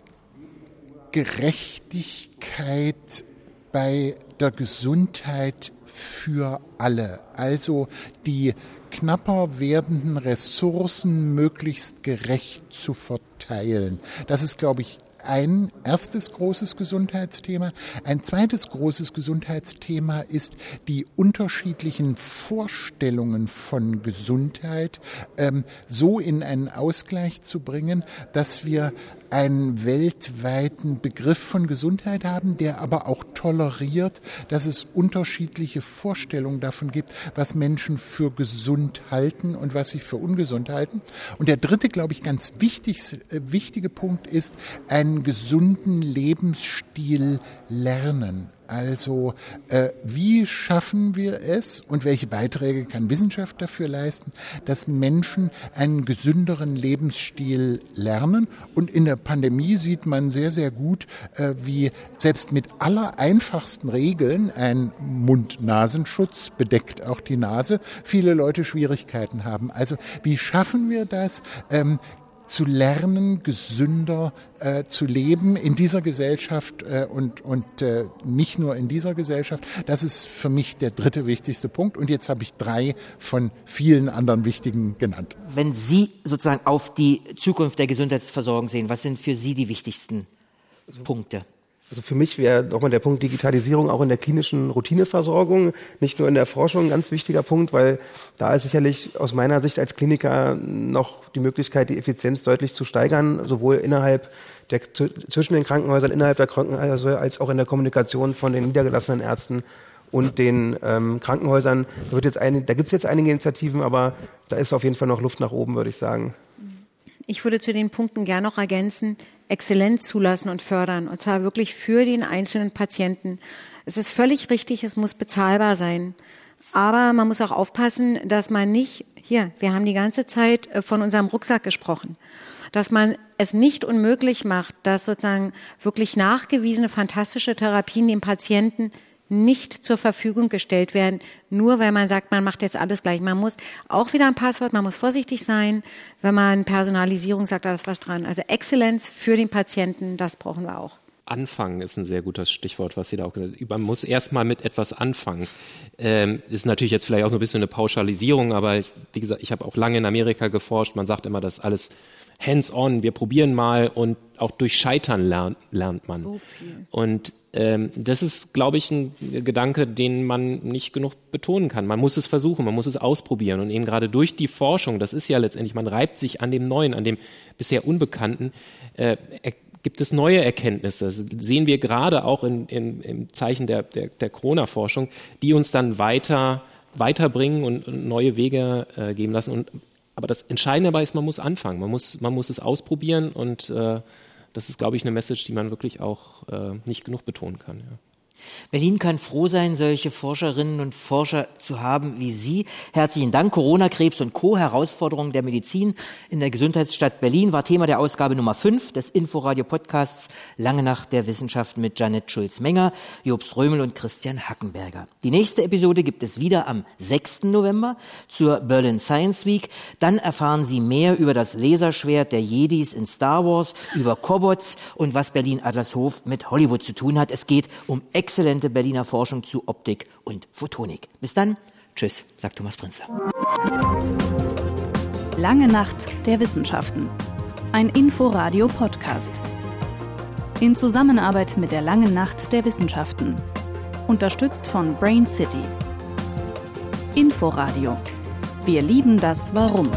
G: Gerechtigkeit bei der Gesundheit für alle. Also die knapper werdenden Ressourcen möglichst gerecht zu verteilen. Das ist, glaube ich, ein erstes großes Gesundheitsthema. Ein zweites großes Gesundheitsthema ist die unterschiedlichen Vorstellungen von Gesundheit ähm, so in einen Ausgleich zu bringen, dass wir einen weltweiten Begriff von Gesundheit haben, der aber auch toleriert, dass es unterschiedliche Vorstellungen davon gibt, was Menschen für gesund halten und was sie für ungesund halten. Und der dritte, glaube ich, ganz wichtig, äh, wichtige Punkt ist, gesunden Lebensstil lernen. Also äh, wie schaffen wir es und welche Beiträge kann Wissenschaft dafür leisten, dass Menschen einen gesünderen Lebensstil lernen? Und in der Pandemie sieht man sehr, sehr gut, äh, wie selbst mit aller einfachsten Regeln ein Mund-Nasenschutz bedeckt auch die Nase, viele Leute Schwierigkeiten haben. Also wie schaffen wir das? Ähm, zu lernen, gesünder äh, zu leben in dieser Gesellschaft äh, und, und äh, nicht nur in dieser Gesellschaft. Das ist für mich der dritte wichtigste Punkt. Und jetzt habe ich drei von vielen anderen wichtigen genannt.
E: Wenn Sie sozusagen auf die Zukunft der Gesundheitsversorgung sehen, was sind für Sie die wichtigsten Punkte?
A: Also für mich wäre nochmal der Punkt Digitalisierung auch in der klinischen Routineversorgung, nicht nur in der Forschung ein ganz wichtiger Punkt, weil da ist sicherlich aus meiner Sicht als Kliniker noch die Möglichkeit, die Effizienz deutlich zu steigern, sowohl innerhalb der, zwischen den Krankenhäusern, innerhalb der Krankenhäuser, als auch in der Kommunikation von den niedergelassenen Ärzten und den ähm, Krankenhäusern. Da, wird jetzt ein, da gibt es jetzt einige Initiativen, aber da ist auf jeden Fall noch Luft nach oben, würde ich sagen.
B: Ich würde zu den Punkten gerne noch ergänzen, Exzellenz zulassen und fördern, und zwar wirklich für den einzelnen Patienten. Es ist völlig richtig, es muss bezahlbar sein. Aber man muss auch aufpassen, dass man nicht, hier, wir haben die ganze Zeit äh, von unserem Rucksack gesprochen, dass man es nicht unmöglich macht, dass sozusagen wirklich nachgewiesene fantastische Therapien dem Patienten nicht zur Verfügung gestellt werden, nur weil man sagt, man macht jetzt alles gleich. Man muss auch wieder ein Passwort, man muss vorsichtig sein, wenn man Personalisierung sagt, da ist was dran. Also Exzellenz für den Patienten, das brauchen wir auch.
C: Anfangen ist ein sehr gutes Stichwort, was Sie da auch gesagt haben. Man muss erstmal mit etwas anfangen. Ähm, ist natürlich jetzt vielleicht auch so ein bisschen eine Pauschalisierung, aber ich, wie gesagt, ich habe auch lange in Amerika geforscht. Man sagt immer, dass alles hands-on, wir probieren mal und auch durch Scheitern lernt, lernt man. So viel. Und ähm, das ist, glaube ich, ein Gedanke, den man nicht genug betonen kann. Man muss es versuchen, man muss es ausprobieren. Und eben gerade durch die Forschung, das ist ja letztendlich, man reibt sich an dem Neuen, an dem bisher Unbekannten, äh, gibt es neue Erkenntnisse. Das sehen wir gerade auch in, in, im Zeichen der, der, der Corona-Forschung, die uns dann weiter weiterbringen und, und neue Wege äh, geben lassen. Und aber das Entscheidende dabei ist, man muss anfangen, man muss, man muss es ausprobieren und äh, das ist, glaube ich, eine Message, die man wirklich auch äh, nicht genug betonen kann. Ja.
E: Berlin kann froh sein, solche Forscherinnen und Forscher zu haben wie Sie. Herzlichen Dank. Corona, Krebs und Co. Herausforderungen der Medizin in der Gesundheitsstadt Berlin war Thema der Ausgabe Nummer 5 des Inforadio Podcasts Lange Nacht der Wissenschaft mit Janet Schulz-Menger, Jobst Römel und Christian Hackenberger. Die nächste Episode gibt es wieder am 6. November zur Berlin Science Week. Dann erfahren Sie mehr über das Laserschwert der Jedis in Star Wars, über Kobots und was Berlin Adlershof mit Hollywood zu tun hat. Es geht um exzellente Berliner Forschung zu Optik und Photonik. Bis dann. Tschüss, sagt Thomas Prinzler.
D: Lange Nacht der Wissenschaften. Ein Inforadio-Podcast. In Zusammenarbeit mit der Langen Nacht der Wissenschaften. Unterstützt von Brain City. Inforadio. Wir lieben das Warum.